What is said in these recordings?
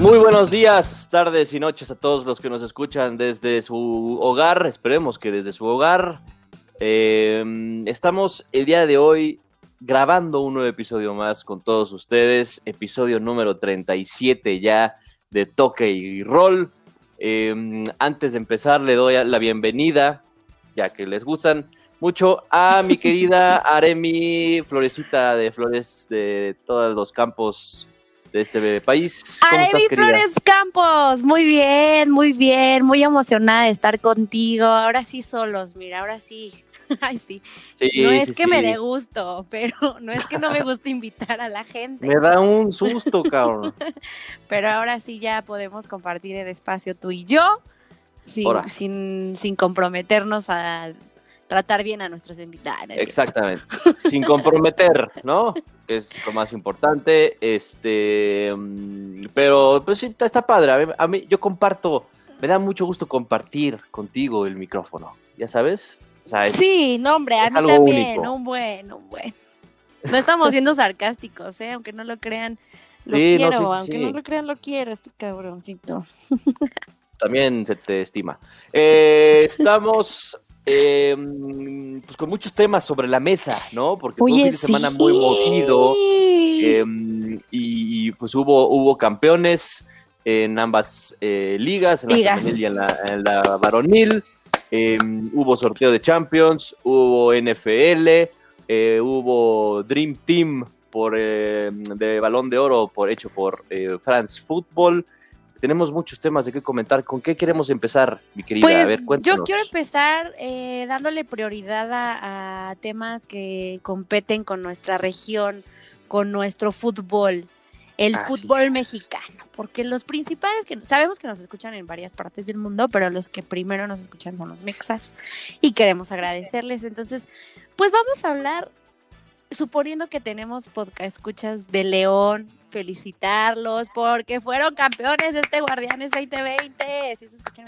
Muy buenos días, tardes y noches a todos los que nos escuchan desde su hogar. Esperemos que desde su hogar. Eh, estamos el día de hoy grabando un nuevo episodio más con todos ustedes. Episodio número 37 ya de Toque y Roll. Eh, antes de empezar, le doy la bienvenida, ya que les gustan mucho, a mi querida Aremi Florecita de Flores de todos los campos de este país. ¿Cómo Flores Campos, muy bien, muy bien, muy emocionada de estar contigo. Ahora sí solos, mira, ahora sí. Ay, sí. no es que me dé gusto, pero no es que no me guste invitar a la gente. Me da un susto, cabrón. pero ahora sí ya podemos compartir el espacio tú y yo, sin, sin, sin comprometernos a tratar bien a nuestros invitados. Exactamente. Sin comprometer, ¿no? es lo más importante. Este, mm, pero pues sí, está padre. A mí, yo comparto, me da mucho gusto compartir contigo el micrófono, ¿ya sabes? sí, no, hombre, a mí también, un buen, un buen. No estamos siendo sarcásticos, ¿eh? Aunque no lo crean, lo quiero, aunque no lo crean, lo quiero, este cabroncito. También se te estima. Eh, estamos eh, pues con muchos temas sobre la mesa, ¿no? Porque fue un fin de semana muy movido em, y, pues hubo, hubo campeones en ambas eh, ligas, en la femenil y en la, varonil. Em, hubo sorteo de Champions, hubo NFL, eh, hubo Dream Team por, em, de balón de oro por, hecho por France Football tenemos muchos temas de qué comentar. ¿Con qué queremos empezar, mi querida? Pues, a ver, Yo quiero empezar eh, dándole prioridad a, temas que competen con nuestra región, con nuestro fútbol, el fútbol mexicano, porque los principales que sabemos que nos escuchan en varias partes del mundo, pero los que primero nos escuchan son los mexas y queremos agradecerles. Entonces, pues vamos a hablar suponiendo que tenemos podcast escuchas de León, felicitarlos porque fueron campeones de este Guardianes 2020.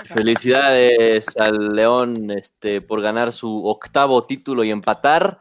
Felicidades al León este, por ganar su octavo título y empatar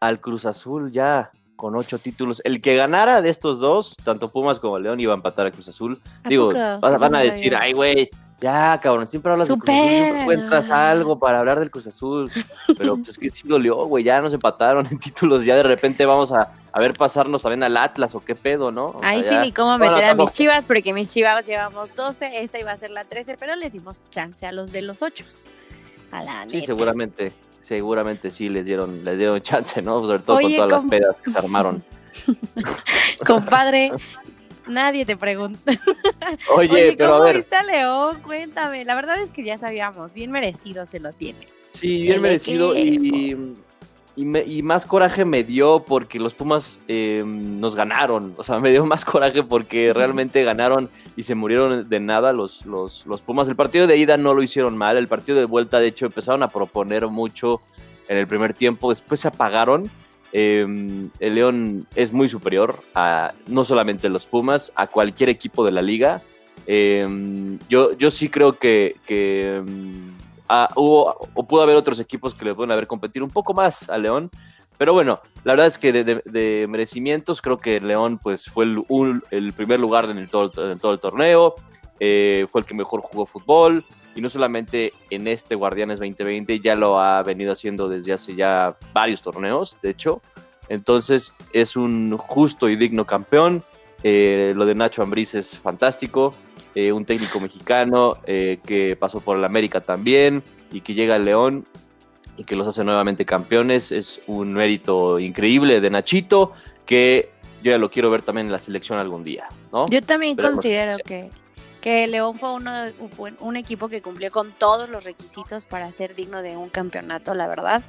al Cruz Azul ya con ocho títulos. El que ganara de estos dos, tanto Pumas como León, iba a empatar al Cruz Azul. Digo, van a decir, ay, güey, ya, cabrón, siempre hablas de Cruz Azul, siempre encuentras algo para hablar del Cruz Azul. Pero pues que sí dolió, güey, ya nos empataron en títulos, ya de repente vamos a, ver pasarnos también al Atlas o qué pedo, ¿no? Ahí sí, ni cómo meter a mis chivas, porque mis chivas llevamos 12, esta iba a ser la 13, pero les dimos chance a los de los 8. A la sí, seguramente, seguramente sí les dieron, les dieron chance, ¿no? Sobre todo con todas las pedas que se armaron. Compadre, Nadie te pregunta. Oye, pero ¿cómo a ver. viste a León? Cuéntame. La verdad es que ya sabíamos, bien merecido se lo tiene. Sí, bien merecido y, y, más coraje me dio porque los Pumas em, nos ganaron. O sea, me dio más coraje porque realmente ganaron y se murieron de nada los, los, los Pumas. El partido de ida no lo hicieron mal. El partido de vuelta, de hecho, empezaron a proponer mucho en el primer tiempo. Después se apagaron Em, el León es muy superior a no solamente los Pumas, a cualquier equipo de la liga. Em, yo, yo sí creo que, em, hubo o pudo haber otros equipos que le pueden haber competido un poco más a León. Pero bueno, la verdad es que de, merecimientos creo que León pues fue el, primer lugar en, todo, en todo el torneo, eh, fue el que mejor jugó fútbol, y no solamente en este Guardianes 2020, ya lo ha venido haciendo desde hace ya varios torneos, de hecho. Entonces es un justo y digno campeón. Eh, lo de Nacho Ambriz es fantástico. Eh, un técnico mexicano eh, que pasó por el América también y que llega al León y que los hace nuevamente campeones. Es un mérito increíble de Nachito que yo ya lo quiero ver también en la selección algún día. ¿no? Yo también considero que que León fue uno un, equipo que cumplió con todos los requisitos para ser digno de un campeonato, la verdad.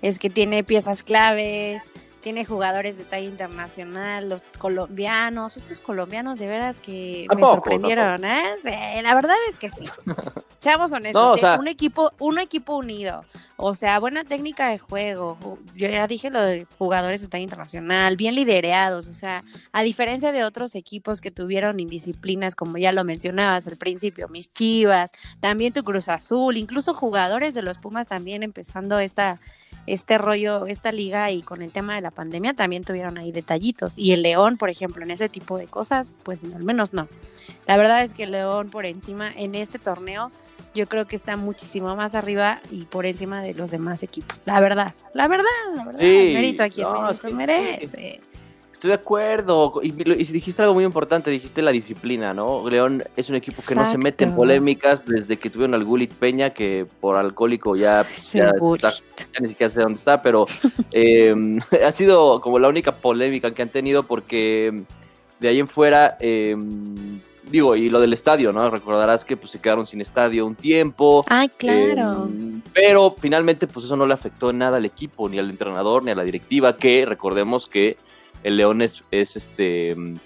Es que tiene piezas claves, tiene jugadores de talla internacional, los colombianos, estos colombianos de veras que me sorprendieron, ¿eh? la verdad es que sí. Seamos honestos, un equipo, un equipo unido, o sea, buena técnica de juego. Yo ya dije lo de jugadores de talla internacional, bien liderados, o sea, a diferencia de otros equipos que tuvieron indisciplinas, como ya lo mencionabas al principio, mis Chivas, también tu Cruz Azul, incluso jugadores de los Pumas también empezando esta este rollo, esta liga y con el tema de la pandemia también tuvieron ahí detallitos. Y el León, por ejemplo, en ese tipo de cosas, pues al menos no. La verdad es que el León por encima en este torneo, yo creo que está muchísimo más arriba y por encima de los demás equipos. La verdad, la verdad, la verdad. mérito a quien merece. Estoy de acuerdo. Y, dijiste algo muy importante, dijiste la disciplina, ¿no? León es un equipo que no se mete en polémicas desde que tuvieron al Gulit Peña, que por alcohólico ya, ya, ni siquiera sé dónde está, pero em, ha sido como la única polémica que han tenido porque de ahí en fuera, em, digo, y lo del estadio, ¿no? Recordarás que pues se quedaron sin estadio un tiempo. Ay, claro. Em, pero finalmente pues eso no le afectó nada al equipo, ni al entrenador, ni a la directiva, que recordemos que el León es, este mm,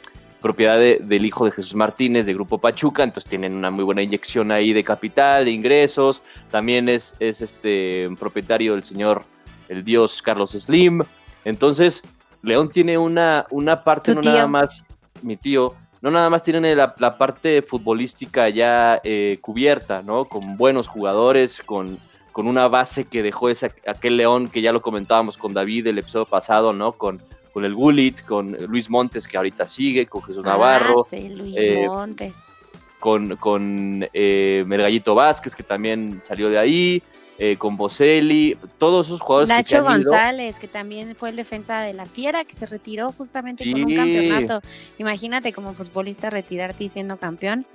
propiedad del hijo de Jesús Martínez de Grupo Pachuca, entonces tienen una muy buena inyección ahí de capital, de ingresos. También es, es este propietario del señor el dios Carlos Slim. Entonces, León tiene una, una parte, no nada más, mi tío, no nada más tiene la, parte futbolística ya eh, cubierta, ¿no? Con buenos jugadores, con, con una base que dejó ese, aquel León que ya lo comentábamos con David el episodio pasado, ¿no? Con con el Gulit, con Luis Montes, que ahorita sigue, con Jesús ah, Navarro. Sí, Luis eh, Montes. Con, con eh, Mergallito Vázquez, que también salió de ahí. Eh, con Boselli, todos esos jugadores. Nacho González, que también fue el defensa de la Fiera, que se retiró justamente con un campeonato. Imagínate como futbolista retirarte y siendo campeón.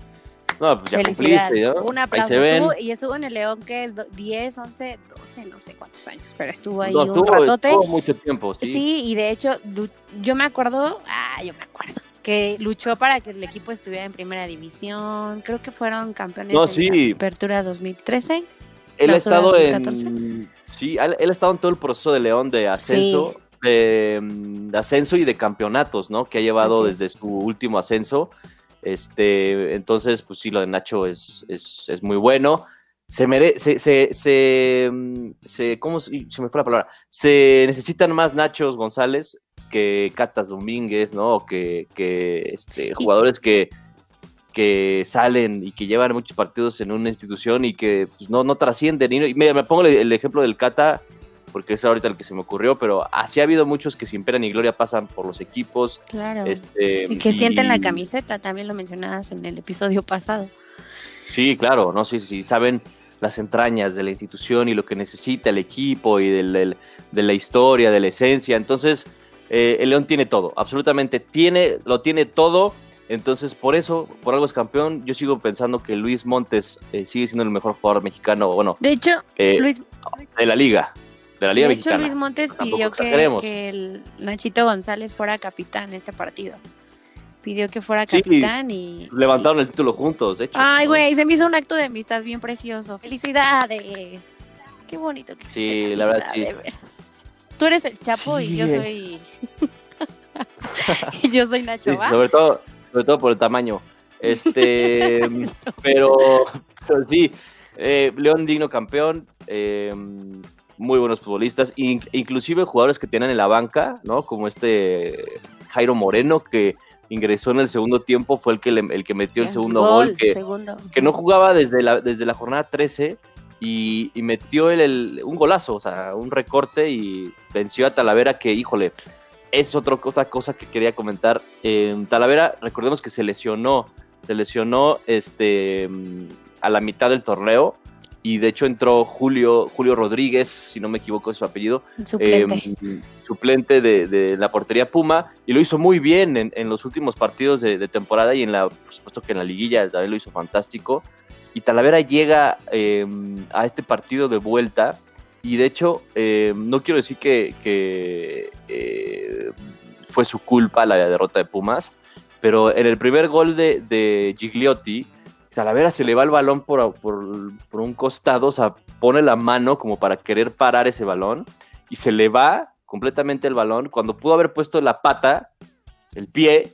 No, pues ya cumpliste, ¿no? Un aplauso. Estuvo, y estuvo en el León que 10, 11, 12, no sé cuántos años, pero estuvo ahí un ratote. Estuvo mucho tiempo, sí. Sí, y de hecho, yo me acuerdo, ah, yo me acuerdo, que luchó para que el equipo estuviera en primera división. Creo que fueron campeones no, sí. en la apertura 2013. Él ha estado en. Sí, él ha estado en todo el proceso de León de ascenso. De, ascenso y de campeonatos, ¿no? Que ha llevado desde su último ascenso este, entonces, pues sí, lo de Nacho es, es, muy bueno. Se merece, se, se, mm, se, ¿cómo se, me fue la palabra? Se necesitan más Nachos González que Catas Domínguez, ¿no? Que, que este, jugadores que, que salen y que llevan muchos partidos en una institución y que pues, no, no trascienden. Y, me, me pongo el ejemplo del Cata, porque es ahorita el que se me ocurrió, pero así ha habido muchos que sin pena ni gloria pasan por los equipos. Claro. Este, y que sienten la camiseta, también lo mencionabas en el episodio pasado. Sí, claro, no sé si saben las entrañas de la institución y lo que necesita el equipo y del, de la historia, de la esencia. Entonces, eh, el León tiene todo, absolutamente tiene, lo tiene todo. Entonces, por eso, por algo es campeón. Yo sigo pensando que Luis Montes eh, sigue siendo el mejor jugador mexicano, bueno, de hecho, eh, Luis... de la liga de la Liga de hecho, Luis Montes pidió que, el Nachito González fuera capitán en este partido. Pidió que fuera capitán y. Levantaron el título juntos, de hecho. Ay, güey, se me hizo un acto de amistad bien precioso. ¡Felicidades! Qué bonito que Sí, la verdad, sí. Tú eres el Chapo y yo soy. y yo soy Nacho, ¿va? Sobre todo, sobre todo por el tamaño. Este. pero, pero sí. Eh, León digno campeón. Eh, muy buenos futbolistas, inclusive jugadores que tienen en la banca, ¿no? Como este Jairo Moreno, que ingresó en el segundo tiempo, fue el que, el que metió el, segundo gol, que, que, no jugaba desde la, desde la jornada 13 y, metió el, un golazo, o sea, un recorte y venció a Talavera que, híjole, es otra cosa que quería comentar. Talavera, recordemos que se lesionó, se lesionó este, a la mitad del torneo y de hecho entró Julio, Julio Rodríguez, si no me equivoco es su apellido, suplente, em, suplente de, la portería Puma, y lo hizo muy bien en, los últimos partidos de, temporada y en la, por supuesto que en la liguilla también lo hizo fantástico. Y Talavera llega em, a este partido de vuelta, y de hecho, em, no quiero decir que, que eh, fue su culpa la derrota de Pumas, pero en el primer gol de, de Gigliotti, Talavera se le va el balón por, por, un costado, o sea, pone la mano como para querer parar ese balón y se le va completamente el balón cuando pudo haber puesto la pata, el pie,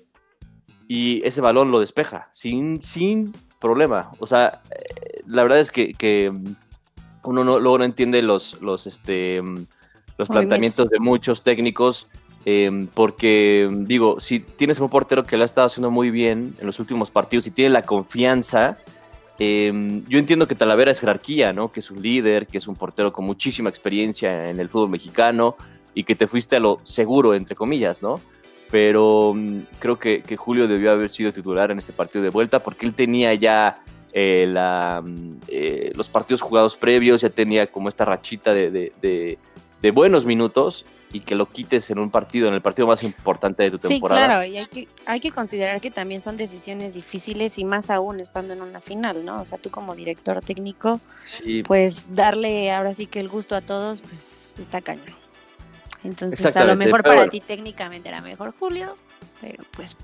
y ese balón lo despeja sin, sin problema. O sea, eh, la verdad es que, uno no, luego no entiende los, los, este, los planteamientos de muchos técnicos. Em, porque, digo, si tienes un portero que lo ha estado haciendo muy bien en los últimos partidos y tiene la confianza, em, yo entiendo que Talavera es jerarquía, ¿no? Que es un líder, que es un portero con muchísima experiencia en el fútbol mexicano y que te fuiste a lo seguro, entre comillas, ¿no? Pero mm, creo que, Julio debió haber sido titular en este partido de vuelta porque él tenía ya eh, mm, eh, los partidos jugados previos, ya tenía como esta rachita de buenos minutos y que lo quites en un partido, en el partido más importante de tu temporada. Sí, claro, y hay que, hay que considerar que también son decisiones difíciles y más aún estando en una final, ¿no? O sea, tú como director técnico, pues darle ahora sí que el gusto a todos, pues está cañón. Entonces, a lo mejor para ti técnicamente era mejor Julio, pero pues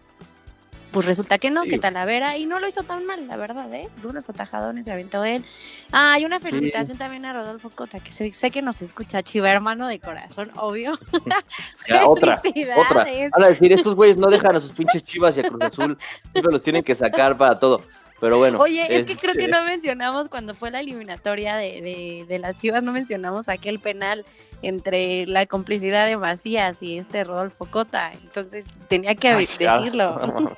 pues resulta que no, que Talavera, y no lo hizo tan mal, la verdad, ¿eh? De unos atajadones se aventó él. Ah, y una felicitación también a Rodolfo Cota, que sé, que nos escucha, chiva hermano de corazón, obvio. otra, otra. Van a decir, estos güeyes no dejan a sus pinches chivas y a Cruz Azul, siempre los tienen que sacar para todo. Pero bueno. Oye, es que creo que este no mencionamos cuando fue la eliminatoria de, de, las Chivas, no mencionamos aquel penal entre la complicidad de Macías y este Rodolfo Cota. Entonces tenía que decirlo.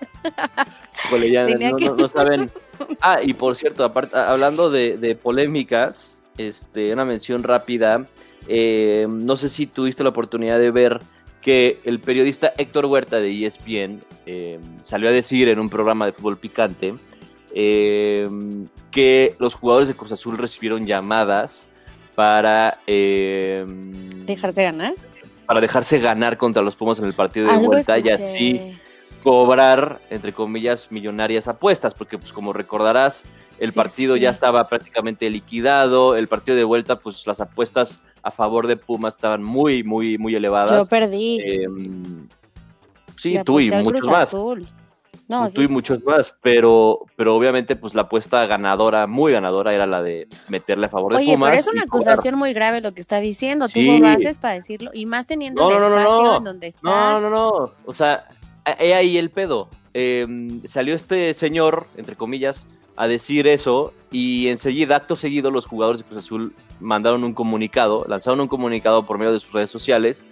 no, saben. Ah, y por cierto, aparte, hablando de, polémicas, este, una mención rápida. Eh, no sé si tuviste la oportunidad de ver que el periodista Héctor Huerta de ESPN eh, salió a decir en un programa de fútbol picante eh, que los jugadores de Cruz Azul recibieron llamadas para... Eh, ¿Dejarse ganar? Para dejarse ganar contra los Pumas en el partido de vuelta y así cobrar, entre comillas, millonarias apuestas, porque pues como recordarás, el partido ya estaba prácticamente liquidado, el partido de vuelta, pues las apuestas a favor de Pumas estaban muy, muy, muy elevadas. Yo perdí. Em, sí, tú y muchos más. Azul. No, tú y muchos más, pero, pero obviamente pues la apuesta ganadora, muy ganadora, era la de meterle a favor de Pumas. Oye, pero es una acusación muy grave lo que está diciendo, tuvo bases para decirlo, y más teniendo el espacio en donde está. No, no, no, o sea, he ahí el pedo. Em, salió este señor, entre comillas, a decir eso y enseguida, acto seguido, los jugadores de Cruz Azul mandaron un comunicado, lanzaron un comunicado por medio de sus redes sociales,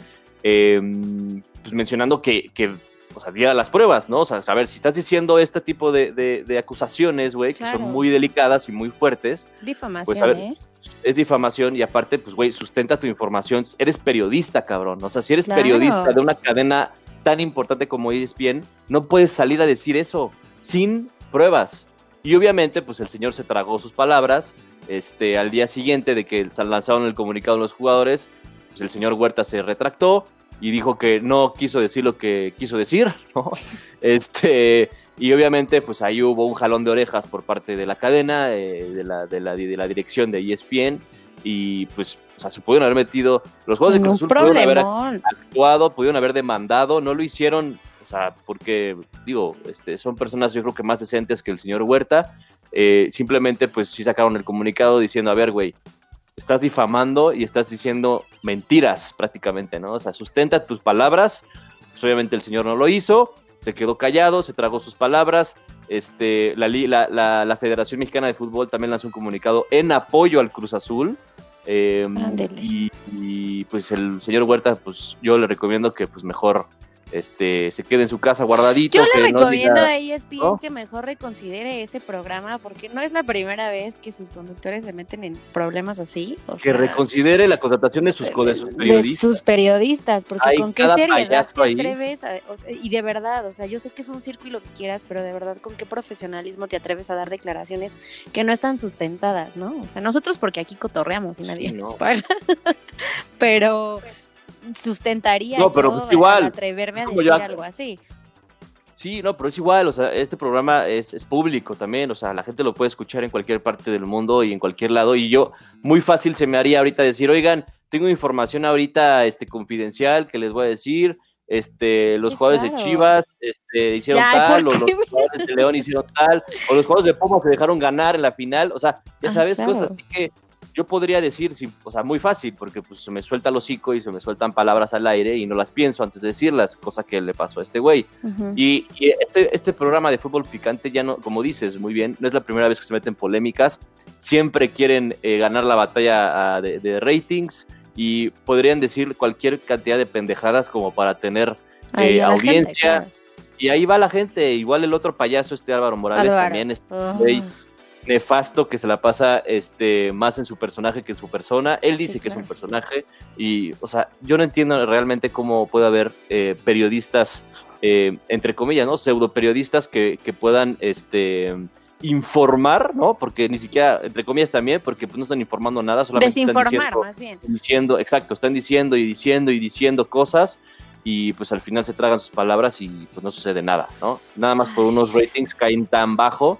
em, pues mencionando que, que o sea, diera las pruebas, ¿no? O sea, a ver, si estás diciendo este tipo de, acusaciones, güey, que son muy delicadas y muy fuertes. Difamación, pues, a ver, ¿eh? Es difamación y aparte, pues, güey, sustenta tu información. Eres periodista, cabrón. O sea, si eres periodista de una cadena tan importante como ESPN, no puedes salir a decir eso sin pruebas. Y obviamente, pues el señor se tragó sus palabras. Este, al día siguiente de que lanzaron el comunicado a los jugadores, pues el señor Huerta se retractó y dijo que no quiso decir lo que quiso decir, ¿no? Este, y obviamente, pues ahí hubo un jalón de orejas por parte de la cadena, eh, de, la, de, la, de la dirección de ESPN, y pues, o sea, se pudieron haber metido, los juegos de Cruz Azul pudieron haber actuado, pudieron haber demandado, no lo hicieron, o sea, porque, digo, este, son personas yo creo que más decentes que el señor Huerta, eh, simplemente pues sí sacaron el comunicado diciendo, a ver, güey, estás difamando y estás diciendo mentiras prácticamente, ¿no? O sea, sustenta tus palabras. Pues obviamente el señor no lo hizo, se quedó callado, se tragó sus palabras. Este, la, la, la, Federación Mexicana de Fútbol también lanzó un comunicado en apoyo al Cruz Azul. Em, y, y, pues el señor Huerta, pues yo le recomiendo que pues mejor este, se quede en su casa guardadito. Yo le recomiendo a ESPN que mejor reconsidere ese programa porque no es la primera vez que sus conductores se meten en problemas así. que reconsidere la contratación de sus, periodistas. De sus periodistas, porque con qué seriedad te atreves y de verdad, o sea, yo sé que es un circo y lo que quieras, pero de verdad con qué profesionalismo te atreves a dar declaraciones que no están sustentadas, ¿no? O sea, nosotros porque aquí cotorreamos y nadie nos paga. pero sustentaría no, pero pues igual, atreverme a decir algo así. Sí, no, pero es igual, o sea, este programa es, es, público también, o sea, la gente lo puede escuchar en cualquier parte del mundo y en cualquier lado, y yo muy fácil se me haría ahorita decir, oigan, tengo información ahorita este, confidencial que les voy a decir, este, los jugadores de Chivas este, hicieron tal, o los jugadores de León hicieron tal, o los jugadores de Pumas se dejaron ganar en la final, o sea, ya sabes, cosas así que yo podría decir, o sea, muy fácil, porque pues se me suelta el hocico y se me sueltan palabras al aire y no las pienso antes de decirlas, cosa que le pasó a este güey. Y, este, este programa de fútbol picante ya no, como dices muy bien, no es la primera vez que se meten polémicas, siempre quieren eh, ganar la batalla ah, de, ratings y podrían decir cualquier cantidad de pendejadas como para tener eh, audiencia. Y ahí va la gente, igual el otro payaso, este Álvaro Morales, también es nefasto que se la pasa este, más en su personaje que en su persona. Él dice que es un personaje y, o sea, yo no entiendo realmente cómo puede haber eh, periodistas, eh, entre comillas, ¿no? Pseudo periodistas que, que, puedan, este informar, ¿no? Porque ni siquiera, entre comillas también, porque pues, no están informando nada, solamente Desinformar, están diciendo, más bien. Diciendo, exacto, están diciendo y diciendo y diciendo cosas y pues al final se tragan sus palabras y pues no sucede nada, ¿no? Nada más por unos ratings caen tan bajo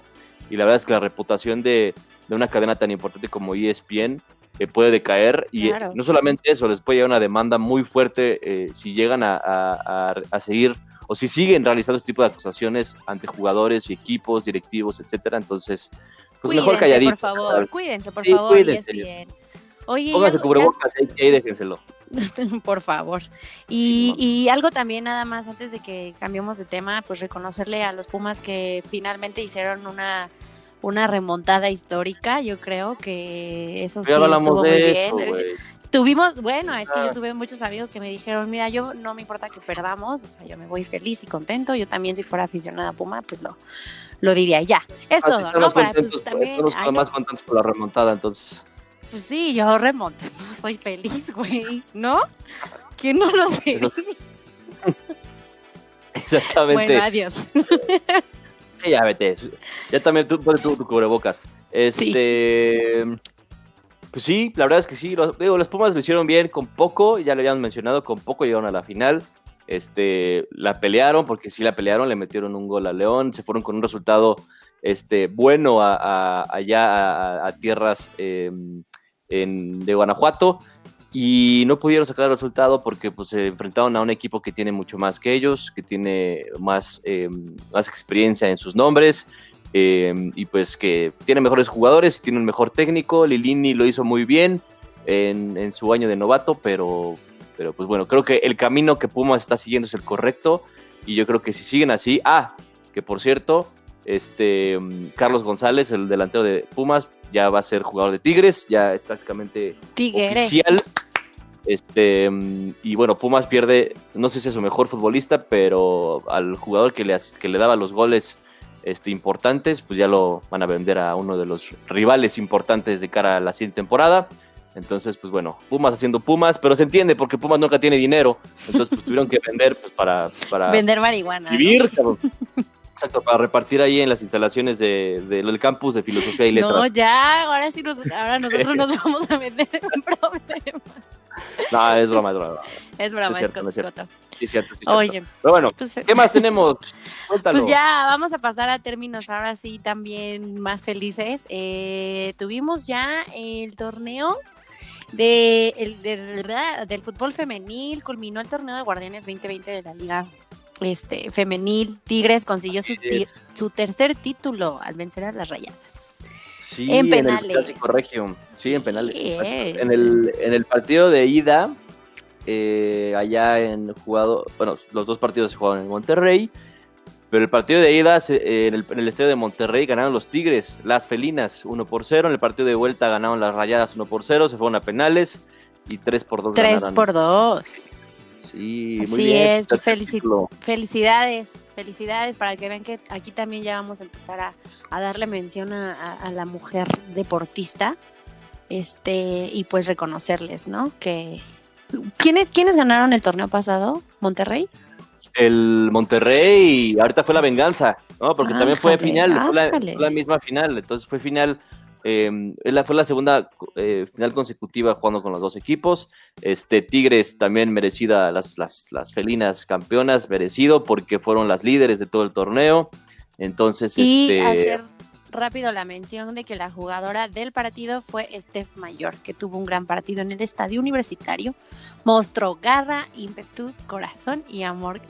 y la verdad es que la reputación de, una cadena tan importante como ESPN eh, puede decaer y eh, no solamente eso, les puede llegar una demanda muy fuerte eh, si llegan a, seguir o si siguen realizando este tipo de acusaciones ante jugadores y equipos, directivos, etcétera. Entonces, pues mejor calladito. Por favor, cuídense, por favor, ESPN. Oye, Pónganse cubrebocas y déjenselo. por favor. Y, y, algo también, nada más, antes de que cambiemos de tema, pues reconocerle a los Pumas que finalmente hicieron una, una remontada histórica. Yo creo que eso sí estuvo muy bien. Tuvimos, bueno, es que yo tuve muchos amigos que me dijeron, mira, yo no me importa que perdamos, o sea, yo me voy feliz y contento. Yo también, si fuera aficionada a Puma, pues lo, lo diría ya. Es ah, todo, ¿no? Para, pues, también, estamos más contentos por la remontada, entonces. Pues sí, yo remonto, no soy feliz, güey, ¿no? ¿Quién no lo sé? Exactamente. Bueno, adiós. Sí, ya vete. Ya también tú pones tu, cubrebocas. Este. Pues sí, la verdad es que sí. Los, digo, los Pumas lo hicieron bien con poco, ya lo habíamos mencionado, con poco llegaron a la final. Este, la pelearon, porque sí la pelearon, le metieron un gol a León, se fueron con un resultado este, bueno allá a, tierras em, de Guanajuato y no pudieron sacar el resultado porque pues, se enfrentaron a un equipo que tiene mucho más que ellos, que tiene más, eh, más experiencia en sus nombres em, y pues que tiene mejores jugadores, tiene un mejor técnico. Lilini lo hizo muy bien en, su año de novato, pero, pero pues bueno, creo que el camino que Pumas está siguiendo es el correcto y yo creo que si siguen así, ah, que por cierto, este Carlos González, el delantero de Pumas, ya va a ser jugador de Tigres, ya es prácticamente oficial. Este, y bueno, Pumas pierde, no sé si es su mejor futbolista, pero al jugador que le, que le daba los goles este, importantes, pues ya lo van a vender a uno de los rivales importantes de cara a la siguiente temporada. Entonces, pues bueno, Pumas haciendo Pumas, pero se entiende porque Pumas nunca tiene dinero. Entonces, pues tuvieron que vender pues, para, para vender marihuana. Vivir, Exacto, para repartir ahí en las instalaciones del de, campus de filosofía y letras. No, ya, ahora sí nos, ahora nosotros nos vamos a meter en problemas. No, es broma, es broma. Es broma, es, cierto, es, cierto. Sí, cierto, sí, Oye. Pero bueno, pues, ¿qué más tenemos? Cuéntalo. Pues ya, vamos a pasar a términos ahora sí también más felices. Eh, tuvimos ya el torneo de, el, del fútbol femenil, culminó el torneo de Guardianes 2020 de la Liga este, femenil, Tigres consiguió su, su, tercer título al vencer a las Rayadas. Sí, en penales. En Sí, en penales. En, el, en el partido de ida, eh, allá en jugado, bueno, los dos partidos se jugaron en Monterrey, pero el partido de ida en, el, en, el, estadio de Monterrey ganaron los Tigres, las felinas 1 por 0, en el partido de vuelta ganaron las Rayadas 1 por 0, se fueron a penales y 3 por 2 3 por 2. Sí, muy Así es, pues felicidades, felicidades para que vean que aquí también ya vamos a empezar a, darle mención a, la mujer deportista este y pues reconocerles, ¿no? Que ¿quiénes, ¿quiénes ganaron el torneo pasado? ¿Monterrey? El Monterrey, ahorita fue la venganza, ¿no? Porque también fue final, fue la misma final, entonces fue final eh, fue la segunda eh, final consecutiva jugando con los dos equipos. Este, Tigres también merecida, las, las, felinas campeonas, merecido porque fueron las líderes de todo el torneo. Entonces, y este... hacer rápido la mención de que la jugadora del partido fue Steph Mayor, que tuvo un gran partido en el estadio universitario. Mostró garra, ímpetu, corazón y amor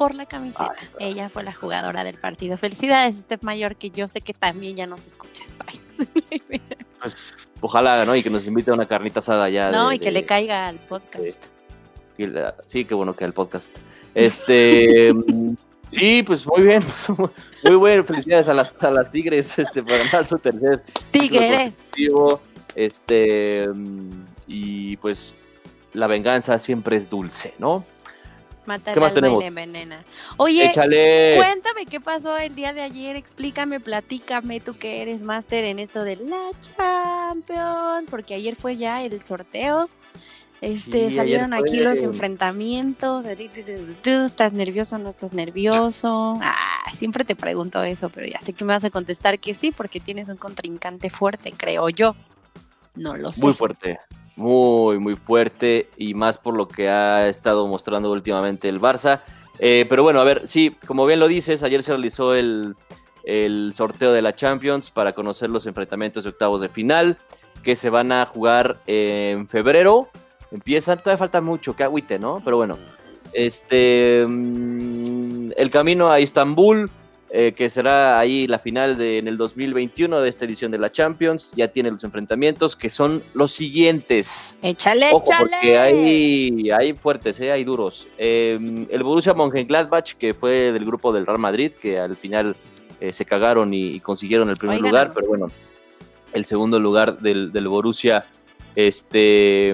por la camiseta. Ella fue la jugadora del partido. Felicidades, Steph Mayor, que yo sé que también ya nos escuchas. Pues, ojalá, ¿no? Y que nos invite a una carnita asada ya. No, y que le caiga al podcast. sí, qué bueno que al podcast. Este. Sí, pues muy bien, pues, muy bueno. Felicidades a las, a las Tigres este, por ganar su tercer Tigres. Este, y pues la venganza siempre es dulce, ¿no? Matar ¿Qué más tenemos? envenena. Oye, cuéntame qué pasó el día de ayer, explícame, platícame, tú que eres máster en esto de la Champions, porque ayer fue ya el sorteo. Este, salieron aquí los enfrentamientos. ¿Tú estás nervioso o no estás nervioso? Ah, siempre te pregunto eso, pero ya sé que me vas a contestar que sí, porque tienes un contrincante fuerte, creo yo. No lo sé. Muy fuerte, muy, muy fuerte y más por lo que ha estado mostrando últimamente el Barça. Eh, pero bueno, a ver, sí, como bien lo dices, ayer se realizó el, el sorteo de la Champions para conocer los enfrentamientos de octavos de final que se van a jugar en febrero empiezan, todavía falta mucho, que agüite, ¿no? Pero bueno, este, mm, el camino a Istambul, eh, que será ahí la final de, en el 2021 de esta edición de la Champions, ya tiene los enfrentamientos que son los siguientes. Échale, échale. Porque hay, hay fuertes, ¿eh? hay duros. Em, el Borussia Mönchengladbach, que fue del grupo del Real Madrid, que al final eh, se cagaron y, consiguieron el primer lugar, pero bueno, el segundo lugar del, del Borussia este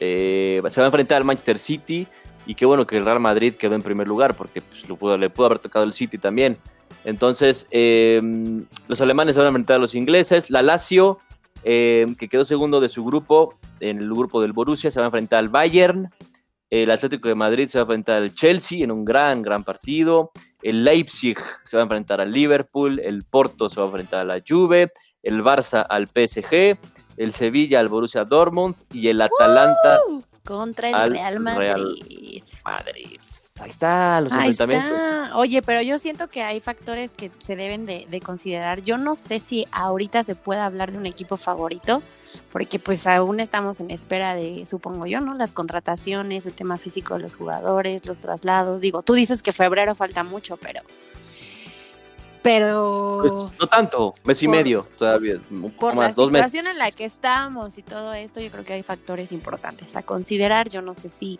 eh, se va a enfrentar al Manchester City y qué bueno que el Real Madrid quedó en primer lugar porque pues, le pudo haber tocado el City también. Entonces, em, los alemanes van a enfrentar a los ingleses. La Lazio, em, que quedó segundo de su grupo, en el grupo del Borussia, se va a enfrentar al Bayern. El Atlético de Madrid se va a enfrentar al Chelsea en un gran, gran partido. El Leipzig se va a enfrentar al Liverpool. El Porto se va a enfrentar a la Juve. El Barça al PSG el Sevilla al Borussia Dortmund y el Atalanta contra el Real Madrid. Madrid. Ahí está, los Ahí Está. Oye, pero yo siento que hay factores que se deben de, considerar. Yo no sé si ahorita se puede hablar de un equipo favorito, porque pues aún estamos en espera de, supongo yo, ¿no? Las contrataciones, el tema físico de los jugadores, los traslados. Digo, tú dices que febrero falta mucho, pero pero... Pues, no tanto, mes y medio todavía, un poco por más, la situación en la que estamos y todo esto, yo creo que hay factores importantes a considerar. Yo no sé si,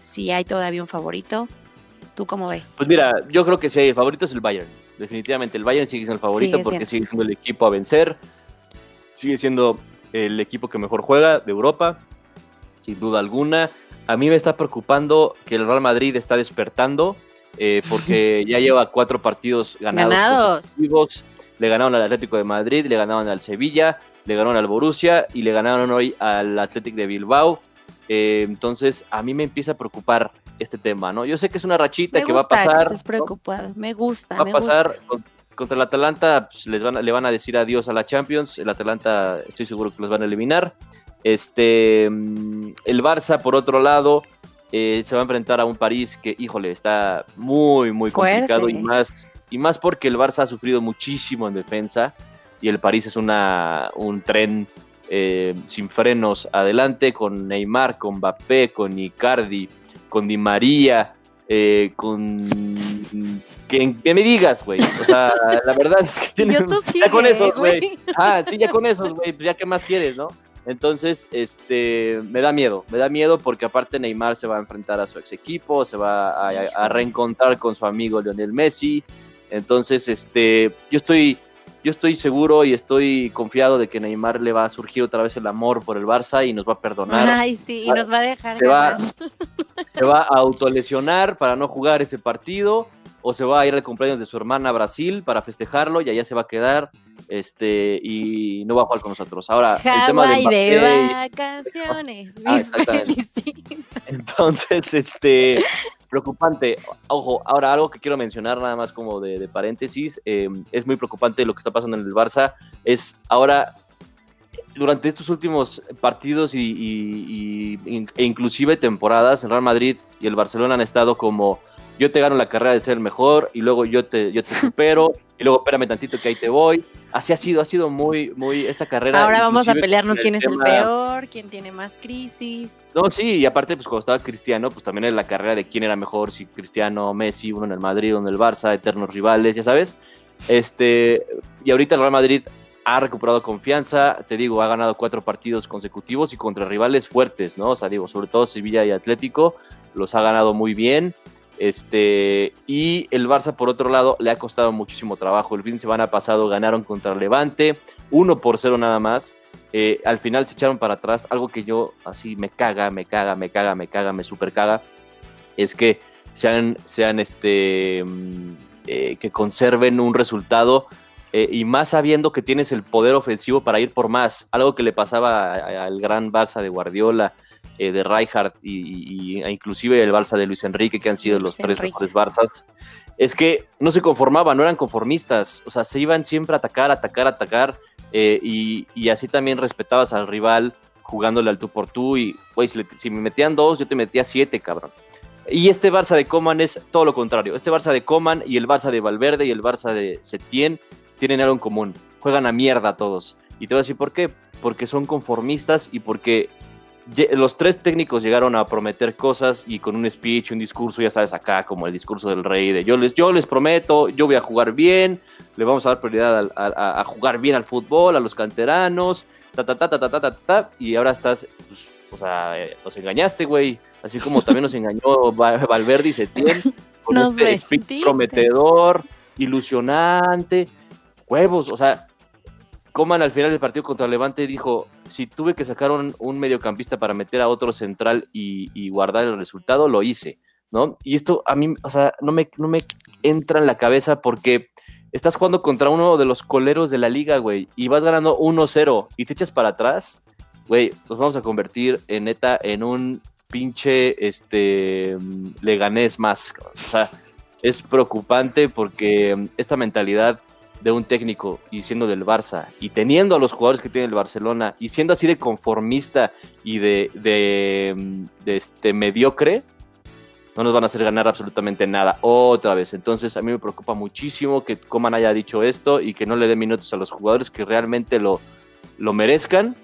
si hay todavía un favorito. ¿Tú cómo ves? Pues mira, yo creo que sí, el favorito es el Bayern. Definitivamente el Bayern sigue siendo el favorito porque sigue siendo el equipo a vencer. Sigue siendo el equipo que mejor juega de Europa, sin duda alguna. A mí me está preocupando que el Real Madrid está despertando eh, porque ya lleva cuatro partidos ganados. ganados. Le ganaron al Atlético de Madrid, le ganaron al Sevilla, le ganaron al Borussia y le ganaron hoy al Atlético de Bilbao. Eh, entonces, a mí me empieza a preocupar este tema, ¿no? Yo sé que es una rachita que va a pasar. Que preocupado, me gusta. Va a pasar contra el Atalanta, pues, les van, le van a decir adiós a la Champions. El Atalanta, estoy seguro que los van a eliminar. Este, mm, el Barça, por otro lado, eh, se va a enfrentar a un París que, híjole, está muy, muy complicado y más, y más porque el Barça ha sufrido muchísimo en defensa y el París es una, un tren eh, sin frenos adelante con Neymar, con Mbappé, con Icardi, con Di María, eh, con que, me digas, güey. O sea, la verdad es que tiene ya con esos, güey. Ah, sí, ya con esos, güey. Pues ya qué más quieres, ¿no? Entonces, este, me da miedo, me da miedo porque aparte Neymar se va a enfrentar a su ex equipo, se va a, reencontrar con su amigo Lionel Messi. Entonces, este, yo estoy, yo estoy seguro y estoy confiado de que Neymar le va a surgir otra vez el amor por el Barça y nos va a perdonar. Ay, sí, y nos va a dejar. Se, va, se va a autolesionar para no jugar ese partido o se va a ir al cumpleaños de su hermana a Brasil para festejarlo y allá se va a quedar este y no va a jugar con nosotros. Ahora, el tema de, de vacaciones. Ah, Entonces, este preocupante. Ojo, ahora algo que quiero mencionar nada más como de, paréntesis, em, es muy preocupante lo que está pasando en el Barça. Es ahora durante estos últimos partidos y, e inclusive temporadas, el Real Madrid y el Barcelona han estado como yo te gano la carrera de ser el mejor y luego yo te, yo te supero y luego espérame tantito que ahí te voy. Así ha sido, ha sido muy, muy esta carrera. Ahora vamos a pelearnos quién es el peor, quién tiene más crisis. No, sí, y aparte, pues cuando estaba Cristiano, pues también era la carrera de quién era mejor, si Cristiano, Messi, uno en el Madrid, uno en el Barça, eternos rivales, ya sabes. Este, y ahorita el Real Madrid ha recuperado confianza, te digo, ha ganado cuatro partidos consecutivos y contra rivales fuertes, ¿no? O sea, digo, sobre todo Sevilla y Atlético, los ha ganado muy bien. Este, y el Barça, por otro lado, le ha costado muchísimo trabajo. El fin de semana pasado ganaron contra Levante, 1 por 0 nada más. Eh, al final se echaron para atrás, algo que yo así me caga, me caga, me caga, me caga, me super caga, es que sean, sean este, mm, eh, que conserven un resultado eh, y más sabiendo que tienes el poder ofensivo para ir por más, algo que le pasaba al gran Barça de Guardiola, eh, de Rijkaard y, e inclusive el Barça de Luis Enrique, que han sido los tres mejores Barças, es que no se conformaban, no eran conformistas, o sea, se iban siempre a atacar, atacar, atacar, eh, y, así también respetabas al rival jugándole al tú por tú, y pues si, me metían dos, yo te metía siete, cabrón. Y este Barça de Coman es todo lo contrario. Este Barça de Coman y el Barça de Valverde y el Barça de Setién tienen algo en común. Juegan a mierda todos. Y te voy a decir por qué. Porque son conformistas y porque los tres técnicos llegaron a prometer cosas y con un speech, un discurso, ya sabes, acá como el discurso del rey de yo les, yo les prometo, yo voy a jugar bien, le vamos a dar prioridad a, jugar bien al fútbol, a los canteranos, ta, ta, ta, ta, ta, ta, ta, ta y ahora estás, pues, o sea, eh, nos engañaste, güey, así como también nos engañó Valverde y Setién con este speech prometedor, ilusionante, huevos, o sea, Coman al final del partido contra Levante dijo, si tuve que sacar un, mediocampista para meter a otro central y, guardar el resultado, lo hice, ¿no? Y esto a mí, o sea, no me, no me entra en la cabeza porque estás jugando contra uno de los coleros de la liga, güey, y vas ganando 1-0 y te echas para atrás, güey, nos vamos a convertir en neta en un pinche, este, leganés más, o sea, es preocupante porque esta mentalidad de un técnico y siendo del Barça y teniendo a los jugadores que tiene el Barcelona y siendo así de conformista y de, de, este mediocre, no nos van a hacer ganar absolutamente nada otra vez. Entonces a mí me preocupa muchísimo que Coman haya dicho esto y que no le dé minutos a los jugadores que realmente lo, lo merezcan.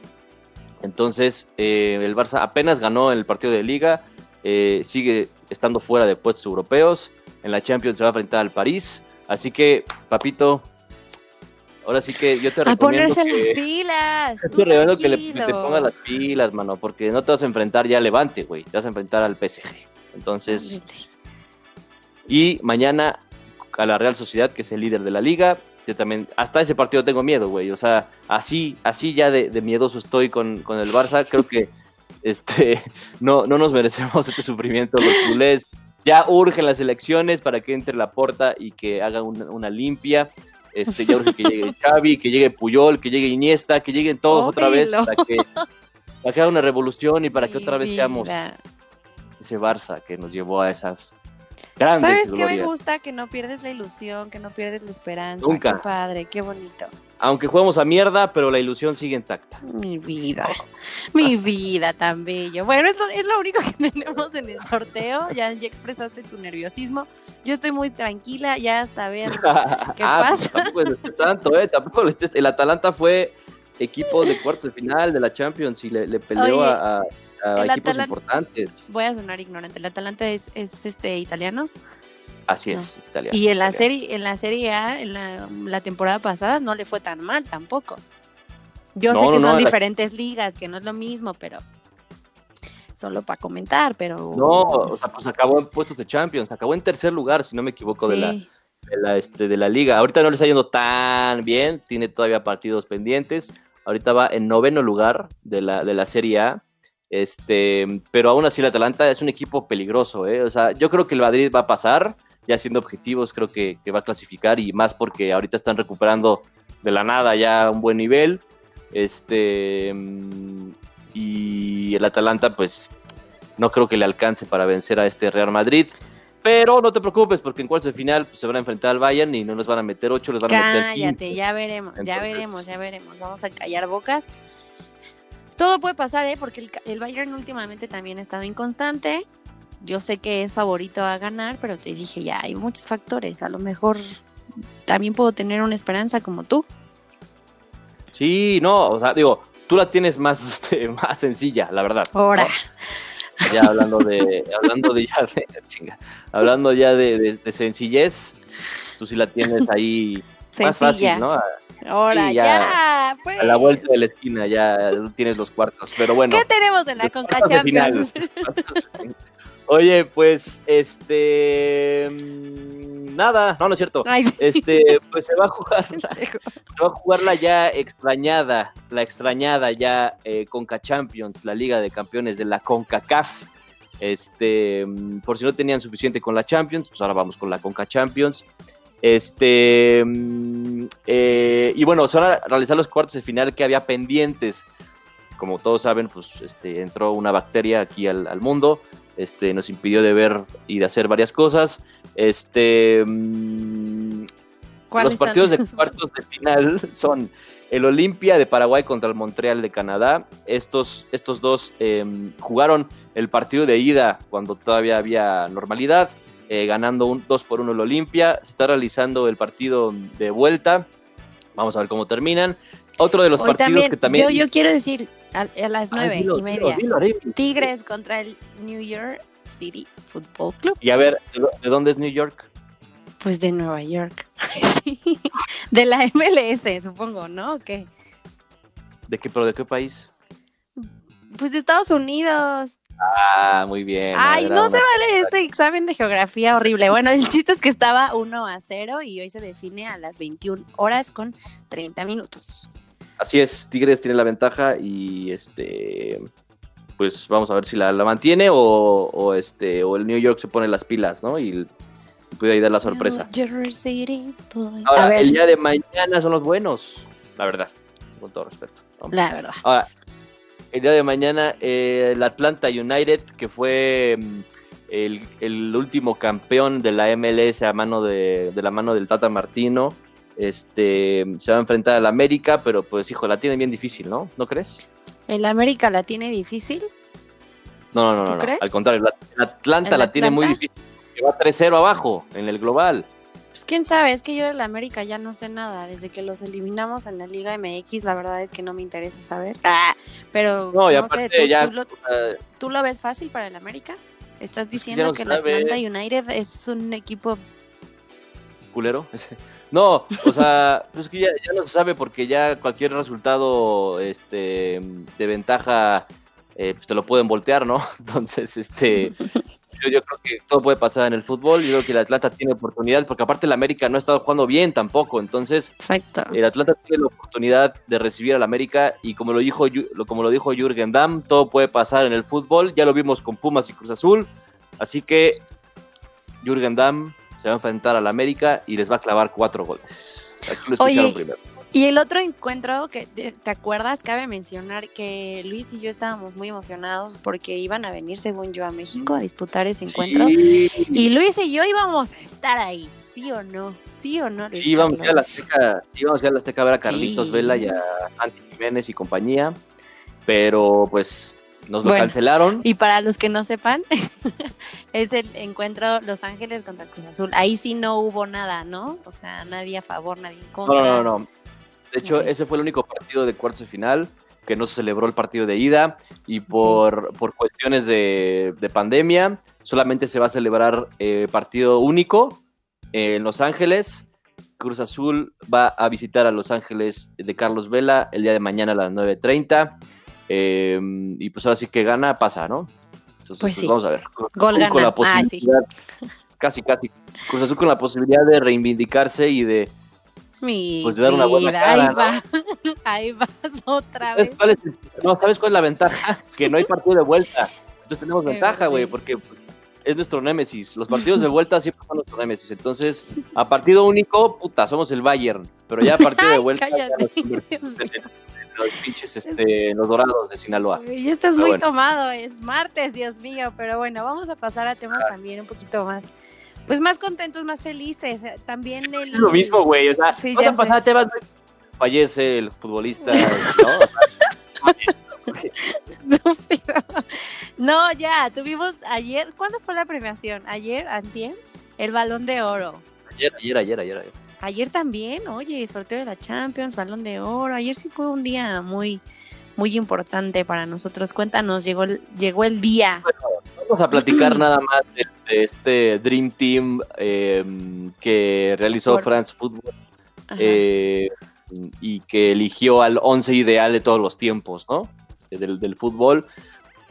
Entonces eh, el Barça apenas ganó el partido de liga, eh, sigue estando fuera de puestos europeos, en la Champions se va a enfrentar al París. Así que, papito, Ahora sí que yo te recomiendo. A ponerse las pilas. Yo te recomiendo que, le, te pongas las pilas, mano, porque no te vas a enfrentar ya a Levante, güey. Te vas a enfrentar al PSG. Entonces. Y mañana a la Real Sociedad, que es el líder de la liga. Yo también, hasta ese partido tengo miedo, güey. O sea, así, así ya de, miedoso estoy con, con, el Barça. Creo que este, no, no nos merecemos este sufrimiento los culés. Ya urgen las elecciones para que entre la porta y que haga una, una limpia. Este, ya que llegue Xavi, que llegue Puyol, que llegue Iniesta, que lleguen todos otra vez para que, para que haga una revolución y para que otra vez seamos ese Barça que nos llevó a esas grandes ¿Sabes qué me gusta? Que no pierdes la ilusión, que no pierdes la esperanza. Nunca. Qué padre, qué bonito aunque juguemos a mierda, pero la ilusión sigue intacta. Mi vida, mi vida tan bello. Bueno, esto es lo único que tenemos en el sorteo. Ya, ya expresaste tu nerviosismo. Yo estoy muy tranquila, ya hasta ver qué ah, pues, pasa. tampoco tanto, ¿eh? Tampoco el Atalanta fue equipo de cuartos de final de la Champions y le, peleó a, equipos importantes. Voy a sonar ignorante. ¿El Atalanta es, es este italiano? Así es, italiano. Y en la serie, en la serie A, en la, temporada pasada, no le fue tan mal tampoco. Yo sé que son diferentes ligas, que no es lo mismo, pero solo para comentar, pero. No, o sea, pues acabó en puestos de Champions, acabó en tercer lugar, si no me equivoco, de, la, de, la, este, de la liga. Ahorita no le está yendo tan bien, tiene todavía partidos pendientes. Ahorita va en noveno lugar de la, de la Serie A. Este, pero aún así el Atalanta es un equipo peligroso, ¿eh? O sea, yo creo que el Madrid va a pasar ya siendo objetivos, creo que, va a clasificar y más porque ahorita están recuperando de la nada ya un buen nivel. Este, mm, y el Atalanta, pues no creo que le alcance para vencer a este Real Madrid. Pero no te preocupes, porque en cuartos de final pues, se van a enfrentar al Bayern y no nos van a meter ocho, les van a meter Cállate, ya veremos, ya veremos, ya veremos. Vamos a callar bocas. Todo puede pasar, ¿eh? Porque el, el Bayern últimamente también ha estado inconstante yo sé que es favorito a ganar, pero te dije, ya hay muchos factores. A lo mejor también puedo tener una esperanza como tú. Sí, no, o sea, digo, tú la tienes más, este, más sencilla, la verdad. Ahora. Ya hablando de, hablando de ya de, hablando ya de, sencillez, tú sí la tienes ahí más fácil, ¿no? Ahora, ya, pues. A la vuelta de la esquina ya tienes los cuartos, pero bueno. ¿Qué tenemos en la Conca Champions? Oye, pues, este. mm, Nada, no, no es cierto. Ay, sí. Este, pues se va a jugar, la- se va a jugar la ya extrañada, la extrañada ya eh, Conca Champions, la Liga de Campeones de la CONCACAF. Este, mm, por si no tenían suficiente con la Champions, pues ahora vamos con la Conca Champions. Este, mm, eh, y bueno, se van a realizar los cuartos de final que había pendientes. Como todos saben, pues este, entró una bacteria aquí al, al mundo. Este, nos impidió de ver y de hacer varias cosas. Este, mm, ¿Cuáles los partidos son? de cuartos de final son el Olimpia de Paraguay contra el Montreal de Canadá. Estos, estos dos eh, jugaron el partido de ida cuando todavía había normalidad, eh, ganando un 2 por 1 el Olimpia. Se está realizando el partido de vuelta. Vamos a ver cómo terminan. Otro de los Hoy partidos también, que también. yo, yo quiero decir, a, a las Ay, nueve dilo, y dilo, media, dilo, Aremi. Tigres contra el New York City Football Club. Y a ver, ¿de dó- ¿de dónde es New York? Pues de Nueva York. Sí. De la MLS, supongo, ¿no? ¿O qué? ¿De qué, pero de qué país? Pues de Estados Unidos. Ah, muy bien. Ay, no se vale este examen de geografía horrible. Bueno, el chiste es que estaba 1 a 0 y hoy se define a las 21 horas con 30 minutos. Así es, Tigres tiene la ventaja y este pues vamos a ver si la, la mantiene o, o, este o el New York se pone las pilas, ¿no? Y, y puede ahí dar la sorpresa. A ver, el día de mañana son los buenos, la verdad, con todo respeto. ¿no? la verdad. Ahora, el día de mañana eh, el Atlanta United, que fue mm, el, el último campeón de la MLS a mano de, de la mano del Tata Martino, este se va a enfrentar al América, pero pues hijo, la tiene bien difícil, ¿no? ¿No crees? ¿El América la tiene difícil? No, no, no, ¿Tú no, no, crees? al contrario, la- Atlanta ¿El la tiene muy difícil. Que va 3-0 abajo en el global. Pues quién sabe, es que yo del América ya no sé nada. Desde que los eliminamos en la Liga MX, la verdad es que no me interesa saber. Ah, pero No, no sé, ¿tú, ya tú lo, tú ves fácil para el América? ¿Estás diciendo no que el. Atlanta United es un equipo culero. No, o sea, pues que ya, ya no se sabe porque ya cualquier resultado este, de ventaja eh, pues te lo pueden voltear, ¿no? Entonces, este, yo, yo creo que todo puede pasar en el fútbol. Yo creo que el Atlanta tiene oportunidad porque aparte el América no ha estado jugando bien tampoco. Entonces, exacto? el Atlanta tiene la oportunidad de recibir al América y como lo dijo como lo dijo Jürgen Damm, todo puede pasar en el fútbol. Ya lo vimos con Pumas y Cruz Azul, así que Jürgen Damm se va a enfrentar al América y les va a clavar cuatro goles. Aquí lo escucharon Oye, primero. Y el otro encuentro que te, te acuerdas, cabe mencionar que Luis y yo estábamos muy emocionados porque iban a venir, según yo, a México a disputar ese encuentro. Y Luis y yo íbamos a estar ahí, ¿sí o no? ¿Sí o no? Luis sí, vamos a ir a la? Azteca, sí, vamos a la Azteca a ver a Carlitos Sí. Vela y a Santi Jiménez y compañía, pero pues nos lo Bueno, cancelaron. Y para los que no sepan, es el encuentro Los Ángeles contra Cruz Azul. Ahí sí no hubo nada, ¿no? O sea, nadie a favor, nadie en contra. no, no, no. De hecho, ese fue el único partido de cuartos de final que no se celebró el partido de ida y por, por cuestiones de, de pandemia solamente se va a celebrar eh, partido único eh, en Los Ángeles. Cruz Azul va a visitar a Los Ángeles de Carlos Vela el día de mañana a las 9.30. eh, y pues ahora sí que gana, pasa, ¿no? Entonces, Pues sí. vamos a ver. Gol con la Ah, sí. posibilidad, casi, casi. Cruz Azul con la posibilidad de reivindicarse y de Mi Pues de dar una buena cara, ahí ¿no? va, ahí vas otra ¿Sabes vez. cuál es el- no, ¿sabes cuál es la ventaja? Que no hay partido de vuelta. Entonces tenemos ventaja, güey, sí. porque pues, es nuestro némesis. Los partidos de vuelta siempre son nuestro némesis. Entonces, a partido único, puta, somos el Bayern. Pero ya a partido de vuelta, cállate. Los pinches, este, los dorados de Sinaloa. Y estás Pero muy bueno. tomado, es martes, Dios mío, pero bueno, vamos a pasar a temas también un poquito más, pues más contentos, más felices. También el... Es lo mismo, güey. O sea, Sí, vamos a pasar a temas. Fallece el futbolista, ¿no? No, ya, tuvimos ayer, ¿cuándo fue la premiación? ¿Ayer, antier? El Balón de Oro. Ayer, ayer, ayer, ayer. ayer. Ayer también, oye, sorteo de la Champions, Balón de Oro. Ayer sí fue un día muy, muy importante para nosotros. Cuéntanos, llegó el, llegó el día. Vamos a platicar nada más de, de este Dream Team eh, que realizó Por- France Football eh, y que eligió al once ideal de todos los tiempos, ¿no? Del, del fútbol.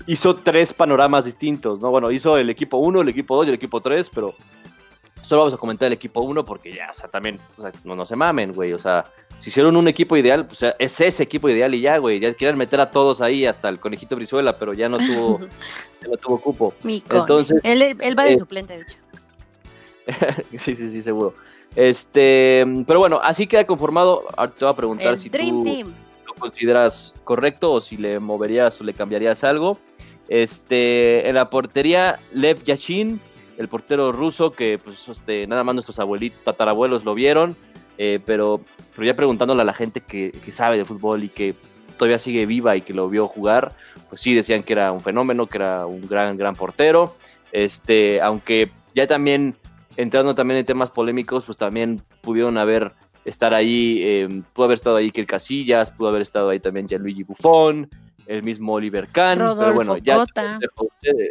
hizo tres panoramas distintos, ¿no? Bueno, hizo el equipo 1, el equipo 2 y el equipo 3, pero solo vamos a comentar el equipo 1 porque ya, o sea, también, o sea, no, no se mamen, güey, o sea, si hicieron un equipo ideal, pues es ese equipo ideal y ya, güey, ya quieren meter a todos ahí, hasta el conejito Brizuela, pero ya no tuvo, ya no tuvo cupo. Entonces, él, él va de eh, suplente, de hecho. sí, sí, sí, seguro. Este, pero bueno, así queda conformado. Ahora te voy a preguntar si tú lo consideras correcto o si le moverías o le cambiarías algo. Este, en la portería, Lev Yashin, el portero ruso que pues este, nada más nuestros abuelitos, tatarabuelos lo vieron, eh, pero, pero ya preguntándole a la gente que, que, sabe de fútbol y que todavía sigue viva y que lo vio jugar, pues sí decían que era un fenómeno, que era un gran, gran portero. Este, aunque ya también entrando también en temas polémicos, pues también pudieron haber estar ahí, eh, pudo haber estado ahí Kiel Casillas, pudo haber estado ahí también Gianluigi Buffon, el mismo Oliver Kahn, pero bueno, ya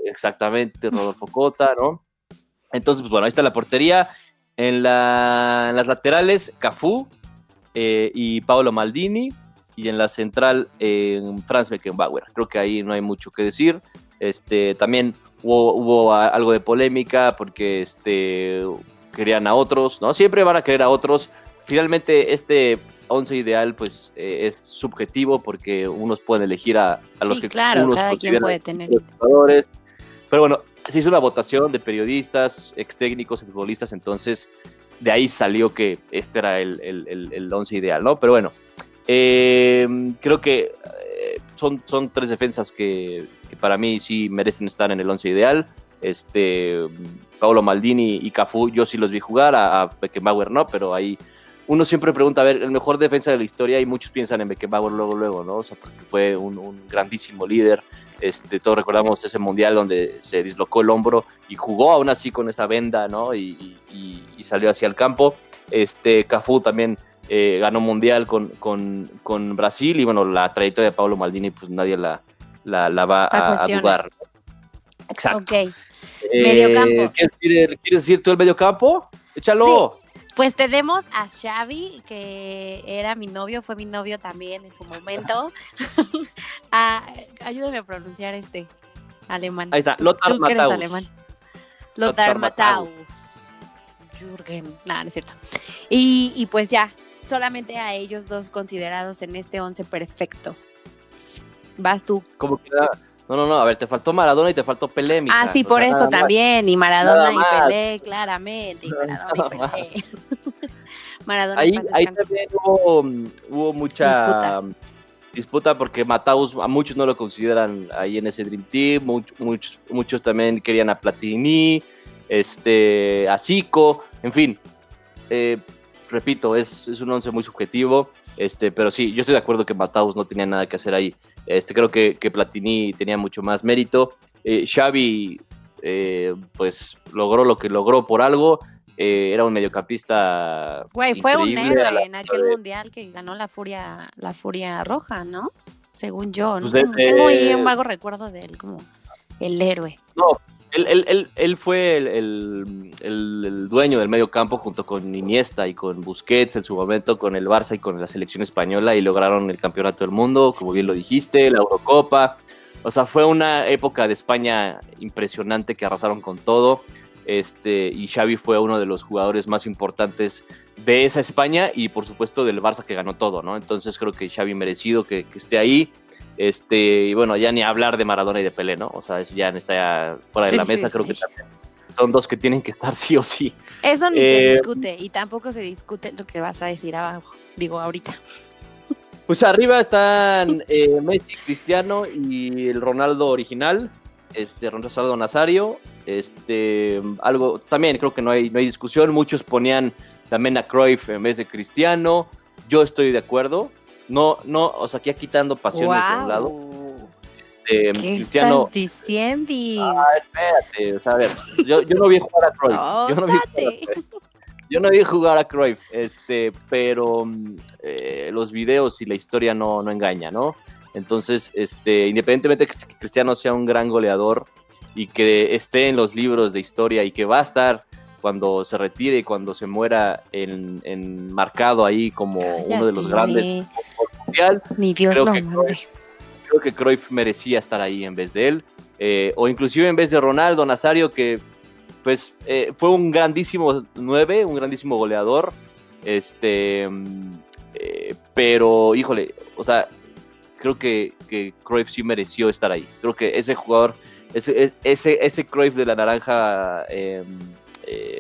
exactamente, Rodolfo Cota, ¿no? Entonces, pues bueno, ahí está la portería. En, la, las laterales, Cafú eh, y Paolo Maldini. Y en la central, eh, Franz Beckenbauer. Creo que ahí no hay mucho que decir. Este, también hubo, algo de polémica porque este, querían a otros, ¿no? Siempre van a querer a otros. Finalmente, este once ideal, pues, eh, es subjetivo porque unos pueden elegir a, los que claro, unos cada quien puede tener. Pero bueno, se hizo una votación de periodistas, ex técnicos, futbolistas, entonces de ahí salió que este era el, el, once ideal, ¿no? Pero bueno, eh, creo que eh, son, son tres defensas que, que para mí sí merecen estar en el once ideal. Este, Paolo Maldini y Cafú, yo sí los vi jugar, a, Beckenbauer no, pero ahí uno siempre pregunta, a ver, el mejor defensa de la historia y muchos piensan en Beckenbauer luego, luego, ¿no? O sea, porque fue un, grandísimo líder. Este, todos recordamos ese mundial donde se dislocó el hombro y jugó aún así con esa venda, ¿no? Y, salió hacia el campo. Este, Cafú también eh, ganó mundial con, con, con, Brasil y bueno, la trayectoria de Pablo Maldini, pues nadie la, la, va a, dudar. Exacto. Ok. Eh, mediocampo. ¿quieres, decir, tú el mediocampo? Échalo. Pues tenemos a Xavi, que era mi novio, fue mi novio también en su momento. Ah, ayúdame a pronunciar este alemán. Ahí está, Lothar Matthaus. alemán. Lothar. Jürgen. Nada, no es cierto. Y, y pues ya, solamente a ellos dos considerados en este once perfecto. Vas tú. Como que no, no, no, a ver, te faltó Maradona y te faltó Pelé. Ah, sí, por eso también, y Maradona y Pelé, claramente, y Maradona y Pelé. Maradona ahí, ahí también hubo, mucha disputa. porque Mataus a muchos no lo consideran ahí en ese Dream Team, muchos, muchos, también querían a Platini, este, a Zico, en fin. Eh, repito, es, es un once muy subjetivo. Este, pero sí, yo estoy de acuerdo que Mataus no tenía nada que hacer ahí. Este, creo que, que Platini tenía mucho más mérito. Eh, Xavi, eh, pues logró lo que logró por algo. Eh, era un mediocampista. Güey, fue un héroe en aquel mundial que ganó la Furia, la Furia Roja, ¿no? Según yo. ¿no? Pues tengo ahí un vago recuerdo de él como el héroe. No, él, fue el, dueño del medio campo junto con Iniesta y con Busquets en su momento, con el Barça y con la selección española y lograron el campeonato del mundo, como bien lo dijiste, la Eurocopa. O sea, fue una época de España impresionante que arrasaron con todo. Este, y Xavi fue uno de los jugadores más importantes de esa España y por supuesto del Barça que ganó todo, ¿no? Entonces creo que Xavi merecido que, que esté ahí. Este, y bueno, ya ni hablar de Maradona y de Pelé, ¿no? O sea, eso ya está fuera de la mesa, creo que también son dos que tienen que estar sí o sí. Eso ni se eh, discute, y tampoco se discute lo que vas a decir abajo, digo ahorita. Pues arriba están eh, Messi, Cristiano y el Ronaldo original, este Ronaldo Nazario, este algo también creo que no hay no hay discusión, muchos ponían también a Cruyff en vez de Cristiano, yo estoy de acuerdo, no, no, o sea, aquí quitando pasiones a un lado. Este, ¿Qué Cristiano. Estás diciendo? Ah, espérate, o sea, a ver, yo, yo no vi jugar a Cruyff. yo, no vi jugar a, yo no vi jugar a Cruyff, este, pero eh, los videos y la historia no, no engaña, ¿no? Entonces, este, independientemente de que Cristiano sea un gran goleador y que esté en los libros de historia y que va a estar cuando se retire y cuando se muera en, marcado ahí como uno de los grandes mundial. Ni Dios lo creo creo que Cruyff merecía estar ahí en vez de él. Eh, o inclusive en vez de Ronaldo Nazario, que pues eh, fue un grandísimo 9, un grandísimo goleador. Este, eh, pero, híjole, o sea, creo que, que Cruyff sí mereció estar ahí. Creo que ese jugador, ese, ese, ese Cruyff de la naranja em,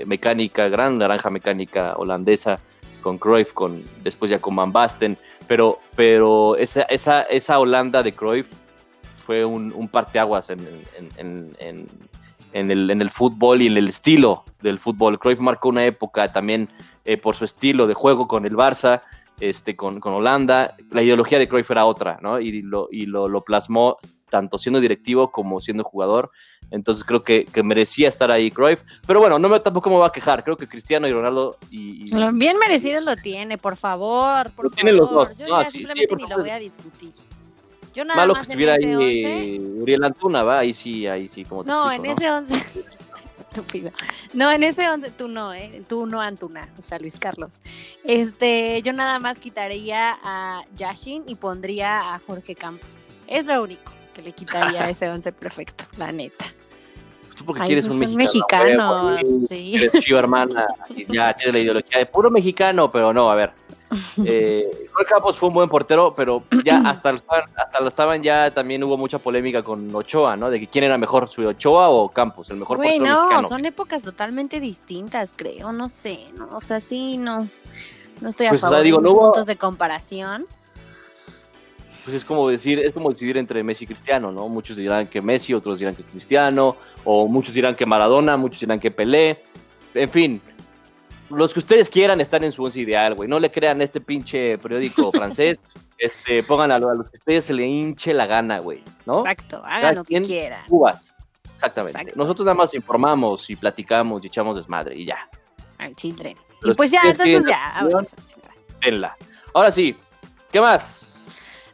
mecánica, gran naranja mecánica holandesa, con Cruyff, con, después ya con Van Basten, pero, pero esa, esa, esa Holanda de Cruyff fue un, un parteaguas en, en, en, el, en el fútbol y en el estilo del fútbol. Cruyff marcó una época también eh, por su estilo de juego con el Barça, este, con, con, Holanda. La ideología de Cruyff era otra, ¿no? Y lo, y lo plasmó tanto siendo directivo como siendo jugador. Entonces creo que, que, merecía estar ahí Cruyff. Pero bueno, no me, tampoco me va a quejar. Creo que Cristiano y Ronaldo. Y, y... Bien merecido lo tiene, por favor. Por lo favor. tienen los dos. Yo no, ya sí, simplemente sí, ni lo voy a discutir. Yo nada Malo más que estuviera en ese ahí 11, Uriel Antuna, ¿va? Ahí sí, ahí sí, como te No, explico, en ese 11. Estúpido. No, en ese 11 tú no, ¿eh? Tú no, Antuna, o sea, Luis Carlos. Este, yo nada más quitaría a Yashin y pondría a Jorge Campos. Es lo único que le quitaría a ese 11 perfecto, la neta. Tú porque Ay, quieres un mexicano. mexicano, güey, sí. Eres chiva hermana y ya tienes la ideología de puro mexicano, pero no, a ver. Eh, Campos fue un buen portero, pero ya hasta lo, estaban, hasta lo estaban ya también hubo mucha polémica con Ochoa, ¿no? De que quién era mejor, su Ochoa o Campos, el mejor Güey, portero no, mexicano. son épocas totalmente distintas, creo, no sé, no, o sea, sí, no, no estoy a Pues, o sea, favor digo, de no esos hubo- puntos de comparación. Pues es como decir, es como decidir entre Messi y Cristiano, ¿no? Muchos dirán que Messi, otros dirán que Cristiano, o muchos dirán que Maradona, muchos dirán que Pelé. En fin, los que ustedes quieran están en su once ideal, güey. No le crean este pinche periódico francés. Este, pongan a lo, a lo que ustedes se le hinche la gana, güey, ¿no? Exacto, hagan lo que quieran. Cubas. Exactamente. Exacto. Nosotros nada más informamos y platicamos y echamos desmadre y ya. Al children. Y pues ya, entonces ya. Ahora sí, ¿qué más?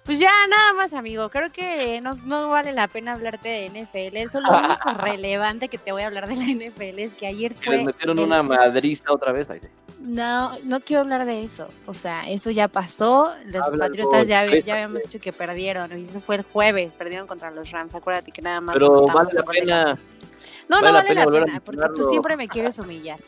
Pues ya, nada más, amigo. Creo que no, no vale la pena hablarte de NFL. Eso lo único relevante que te voy a hablar de la NFL es que ayer fue. les metieron el- una madrista otra vez. Ay, No, no quiero hablar de eso. O sea, eso ya pasó. Los Háblalo, Patriotas ya, habíamos dicho que perdieron. Y eso fue el jueves. Perdieron contra los Rams. Acuérdate que nada más. Pero vale la pena. No, vale no la vale pena la pena, porque tú siempre me quieres humillar.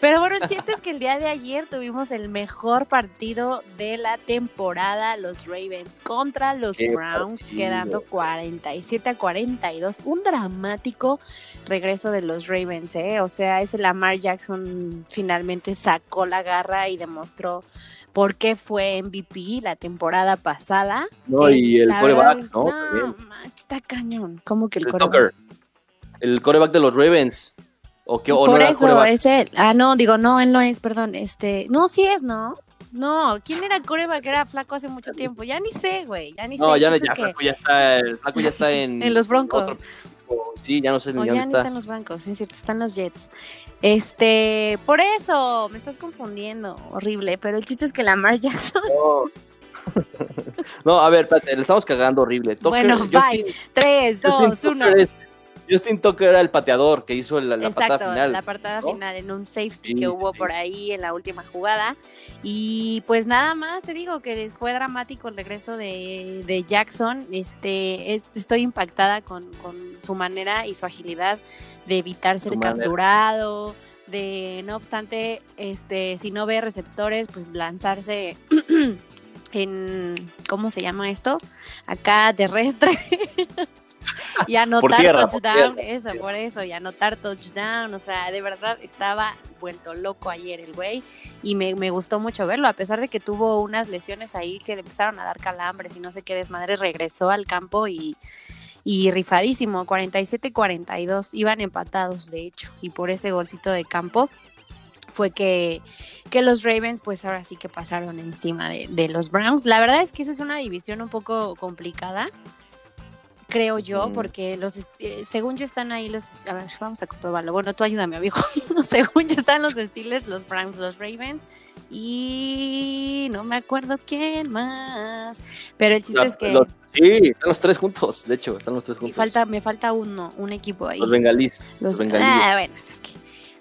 Pero bueno, el chiste es que el día de ayer tuvimos el mejor partido de la temporada, los Ravens contra los Qué Browns, partido. quedando 47 a 42. Un dramático regreso de los Ravens, ¿eh? O sea, ese Lamar Jackson finalmente sacó la garra y demostró por qué fue MVP la temporada pasada. No, y el coreback, ¿no? No, está cañón. ¿Cómo que el El coreback? El coreback de los Ravens. ¿O, qué, o no Por eso, coreback? es él. Ah, no, digo, no, él no es, perdón. Este, no, sí es, ¿no? No, ¿quién era coreback? Era flaco hace mucho tiempo. Ya ni sé, güey, ya ni No, sé. ya, ya, Flaco ya está, el Flaco ya está en... En los Broncos. otro sí, ya no sé ni o dónde ya está. están los bancos, sí, es cierto, están los Jets. Este, por eso, me estás confundiendo, horrible. Pero el chiste es que Lamar Jackson, No. no, a ver, espérate, le estamos cagando horrible. Tucker- Bueno, bye. 3, Justin 2, 1. Es- Justin Tucker era el pateador que hizo la, la Exacto, patada final. la patada ¿no? final en un safety Sí, que hubo sí. por ahí en la última jugada. Y pues nada más te digo que fue dramático el regreso de, de Jackson. Este, es- estoy impactada con, con su manera y su agilidad de evitar ser Su manera. capturado. De no obstante, este, si no ve receptores, pues lanzarse en ¿cómo se llama esto? Acá terrestre. y anotar tierra, por touchdown, tierra, eso, por eso, y anotar touchdown, o sea, de verdad estaba vuelto loco ayer el güey y me, me gustó mucho verlo, a pesar de que tuvo unas lesiones ahí que le empezaron a dar calambres y no sé qué desmadre, regresó al campo y, y rifadísimo, 47-42, iban empatados de hecho, y por ese golcito de campo fue que, que los Ravens pues ahora sí que pasaron encima de, de los Browns. La verdad es que esa es una división un poco complicada, creo yo, porque los eh, según yo están ahí los a ver, vamos a comprobarlo. Bueno, tú ayúdame, amigo. según yo están los Steelers, los Browns, los Ravens y no me acuerdo quién más. Pero el chiste La- es que los- sí, están los tres juntos, de hecho, están los tres y juntos. falta me falta uno, un equipo ahí. Los bengalíes. Los- bengalíes. ah, bueno, es que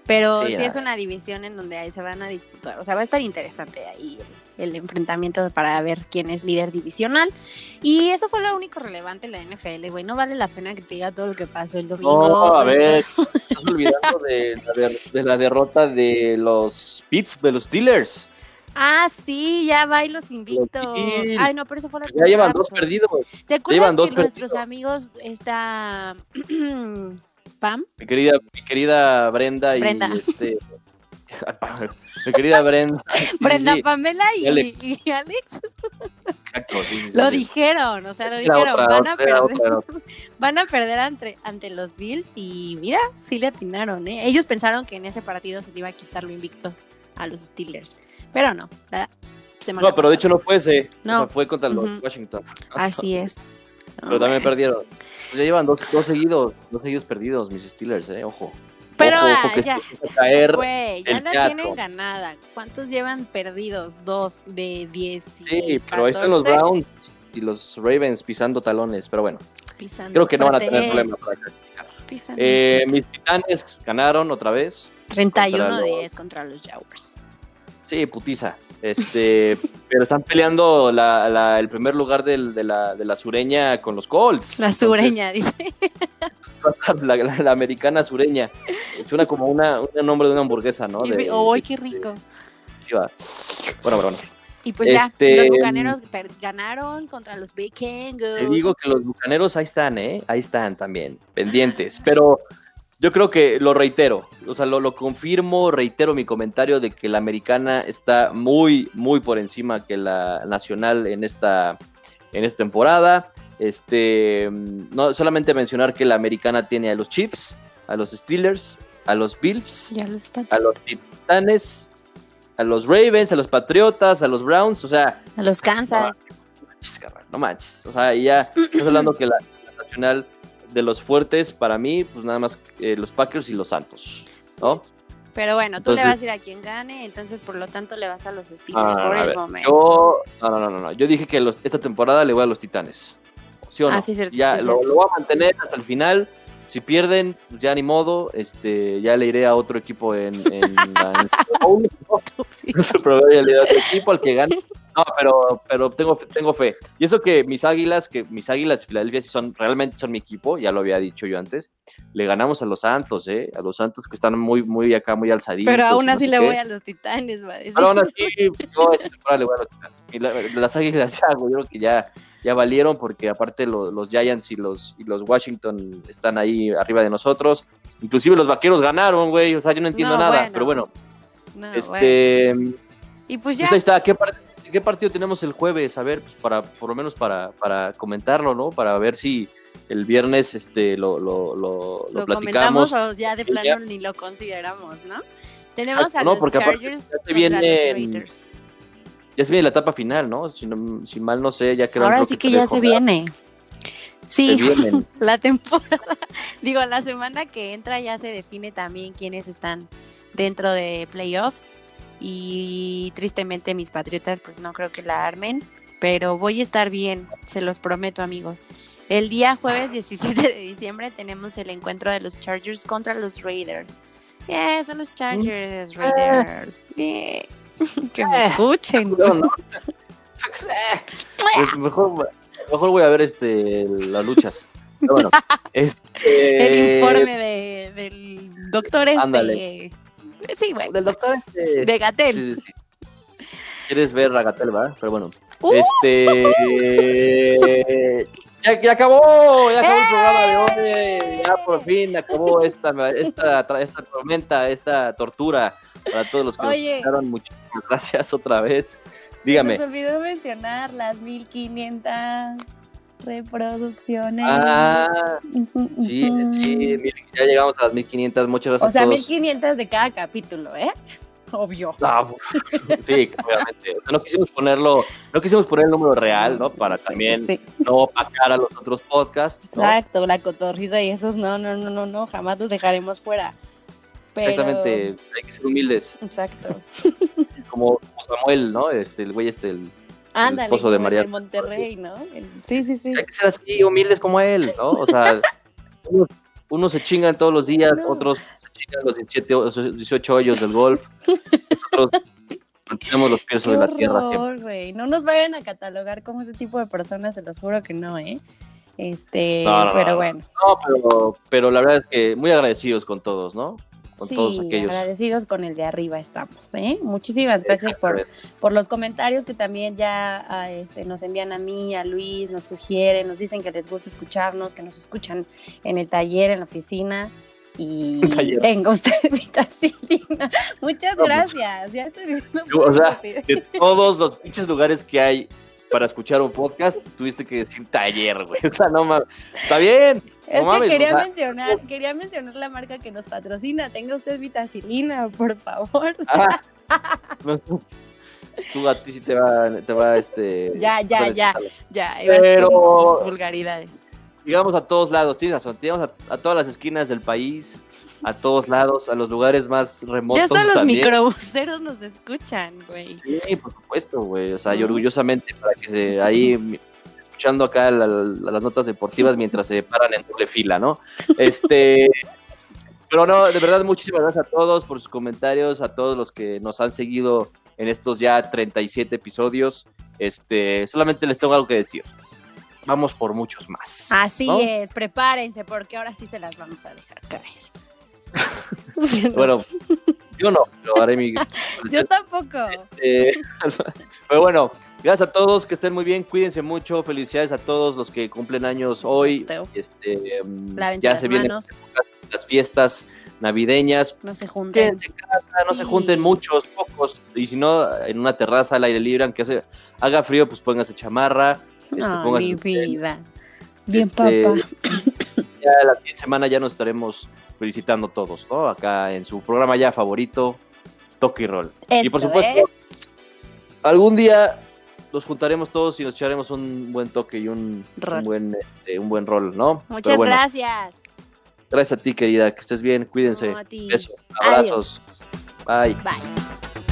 Pero Sí, sí, es una división en donde ahí se van a disputar. O sea, va a estar interesante ahí el, el enfrentamiento para ver quién es líder divisional. Y eso fue lo único relevante en la NFL, güey. No vale la pena que te diga todo lo que pasó el domingo. No, a Este, ver, estás olvidando de la, der- de la derrota de los Pits, de los Steelers. Ah, sí, ya va y los invictos. Ay, no, pero eso fue la Ya temporada llevan dos perdidos. ¿Te acuerdas llevan dos que nuestros amigos, esta Pam, Mi querida, mi querida Brenda y Brenda. este. mi querida Brenda. Brenda sí, Pamela y, Y Alex. y Alex exacto, sí, sí, sí, lo dijeron, o sea, lo dijeron, otra, van a otra, perder, otra, van a perder ante, ante los Bills y mira, sí le atinaron, ¿eh? Ellos pensaron que en ese partido se le iba a quitar lo invictos a los Steelers, pero no. la No, pero de hecho no fue ese. No. O sea, fue contra los. Washington. Así es. Pero también perdieron. Ya llevan dos, dos seguidos, dos seguidos perdidos, mis Steelers, eh, ojo. Pero ojo, ah, ojo, que ya, a caer. Güey, ya la teatro. tienen ganada. ¿Cuántos llevan perdidos? Dos de 10 Sí, pero ahí están los Browns y los Ravens pisando talones. Pero bueno, Pisando creo que no van a tener problemas para clasificar. Eh, mis Titanes ganaron otra vez. 31-10 contra los Jaguars. Sí, putiza. Este, pero están peleando la- la- el primer lugar del- de, la, de la sureña con los Colts. La Entonces, sureña, dice. la, la- la americana sureña. Suena como una, un nombre de una hamburguesa, ¿no? De- ¡Ay, de- qué rico! sí, va. Bueno, bueno, bueno. Y pues ya, Este, los bucaneros per- ganaron contra los Vikingos. Te digo que los bucaneros ahí están, ¿eh? Ahí están también, pendientes. Pero yo creo que lo reitero, o sea, lo, lo confirmo, reitero mi comentario de que la americana está muy, muy por encima que la nacional en esta, en esta temporada. Este, no solamente mencionar que la americana tiene a los Chiefs, a los Steelers, a los Bills, los a los Titanes, a los Ravens, a los Patriotas, a los Browns, o sea, a los Kansas. no manches, no manches. O sea, ya estás hablando que la, la nacional de los fuertes, para mí, pues nada más eh, los Packers y los Santos, ¿no? Pero bueno, tú Entonces- le vas a ir a quien gane, entonces por lo tanto le vas a los Steelers Ah, por el momento. Yo, no, no, no, no. Yo dije que los- esta temporada le voy a los Titanes. ¿Sí o no? Ah, sí, cierto, Ya sí, lo, cierto. lo voy a mantener hasta el final. Si pierden, pues ya ni modo. Este, ya le iré a otro equipo en, en la en. En Bowl ya le iré a otro equipo al que gane. No, pero, pero tengo, fe- tengo fe. Y eso que mis águilas, que mis águilas de Filadelfia sí son, realmente son mi equipo, ya lo había dicho yo antes. Le ganamos a los Santos, ¿eh? A los Santos que están muy, muy acá, muy alzaditos. Pero aún así le qué. voy a los Titanes, va a decir. Pero aún así, yo esta temporada le voy a los Titanes. Y la- las águilas ya, güey, yo creo que ya, ya valieron porque aparte lo- los Giants y los, y los Washington están ahí arriba de nosotros. Inclusive los vaqueros ganaron, güey. O sea, yo no entiendo No, nada. bueno. Pero bueno, No, bueno. este. Y pues Pues ya, ahí está. ¿Qué, par- qué partido tenemos el jueves? A ver, pues para, por lo menos para, para comentarlo, ¿no? Para ver si el viernes este, lo, lo, lo, lo platicamos. comentamos o ya de plano ya. ni lo consideramos, ¿no? Tenemos Exacto, a no, los porque Chargers ya se vienen- los Raiders. Ya se viene la etapa final, ¿no? Si, no- si mal no sé, ya Ahora sí que ya se viene. Sí, la temporada, digo, la semana que entra ya se define también quiénes están dentro de playoffs y tristemente mis patriotas pues no creo que la armen, pero voy a estar bien, se los prometo amigos. El día jueves 17 de diciembre tenemos el encuentro de los Chargers contra los Raiders. Eh, son los Chargers, Raiders. Eh, que me Eh. escuchen. No, no. Pues mejor, mejor voy a ver este las luchas. Pero bueno, este, El informe de, del doctor este. Ándale. Sí, güey. del doctor este. De Gatel. Sí, sí, sí. Quieres ver Ragatel, ¿verdad? Pero bueno. Uh. Este. Ya, ya acabó, ya acabó el programa de hoy. Ya por fin acabó esta, esta, esta tormenta, esta tortura para todos los que nos Oye. escucharon. Muchísimas gracias otra vez. Dígame. Nos olvidó mencionar las 1500 reproducciones. Ah, sí, sí, miren, ya llegamos a las 1500. Muchas gracias O sea, a todos. 1500 de cada capítulo, ¿eh? Obvio. No, sí, obviamente. O sea, no quisimos ponerlo, no quisimos poner el número real, ¿no? Para Sí, también sí. no opacar a los otros podcasts. ¿no? Exacto, la cotorriza y esos no, no, no, no, no, jamás los dejaremos fuera. Pero- Exactamente, hay que ser humildes, Exacto. como, como Samuel, ¿no? Este, el güey este, el, Ándale, esposo de el María. de Monterrey, ¿no? El- Sí, sí, sí. hay que ser así, humildes como él, ¿no? O sea, unos, unos se chingan todos los días, No. otros se chingan los 17, o 18 hoyos del golf. Nosotros mantenemos los pies sobre la tierra. horror, güey. No nos vayan a catalogar como ese tipo de personas, se los juro que no, ¿eh? Este, No, no, pero no. bueno. No, pero, pero la verdad es que muy agradecidos con todos, ¿no? Con sí, todos aquellos. agradecidos con el de arriba estamos, ¿eh? Muchísimas gracias por, por los comentarios que también ya ah, este, nos envían a mí, a Luis, nos sugieren, nos dicen que les gusta escucharnos, que nos escuchan en el taller, en la oficina. Y Taller. tenga usted vitacilina. Muchas No, pues, gracias. Ya estoy diciendo Yo, o sea. De todos los pinches lugares que hay para escuchar un podcast, tuviste que decir taller, güey. O sea, no mames. Está bien. Es no que mames, quería o sea, mencionar, quería mencionar la marca que nos patrocina. Tenga usted vitacilina, por favor. ah, no, tú a ti sí te va, te va este. Ya, ya, ya. Ya, Pero- vulgaridades. Llegamos a todos lados, tienes razón. Llegamos a, a todas las esquinas del país, a todos lados, a los lugares más remotos. Ya hasta los también. microbuseros nos escuchan, güey. Sí, por supuesto, güey. O sea, y orgullosamente para que se ahí escuchando acá la- la- las notas deportivas mientras se paran en doble fila, ¿no? Este, pero no, de verdad muchísimas gracias a todos por sus comentarios, a todos los que nos han seguido en estos ya 37 episodios. Este, solamente les tengo algo que decir. Vamos por muchos más. Así ¿no? es, prepárense porque ahora sí se las vamos a dejar caer. Sí, no. Bueno, yo no, pero haré mi Yo tampoco. Eh, pero bueno, gracias a todos, que estén muy bien, cuídense mucho, felicidades a todos los que cumplen años hoy. Este, Lávense ya las se vienen manos, las fiestas navideñas. no se junten. Quédense no se junten muchos, pocos, y si no, en una terraza al aire libre, aunque hace- haga frío, pues póngase chamarra. Este, mi vida. Bien, este, papá. Ya la siguiente semana ya nos estaremos felicitando todos, ¿no? Acá en su programa ya favorito, Toque y Roll. y por Esto supuesto, es- algún día nos juntaremos todos y nos echaremos un buen toque y un, buen este, un buen rol, ¿no? Muchas bueno, gracias. Gracias a ti, querida, que estés bien, cuídense. No, a ti. Besos, abrazos. Bye. Bye.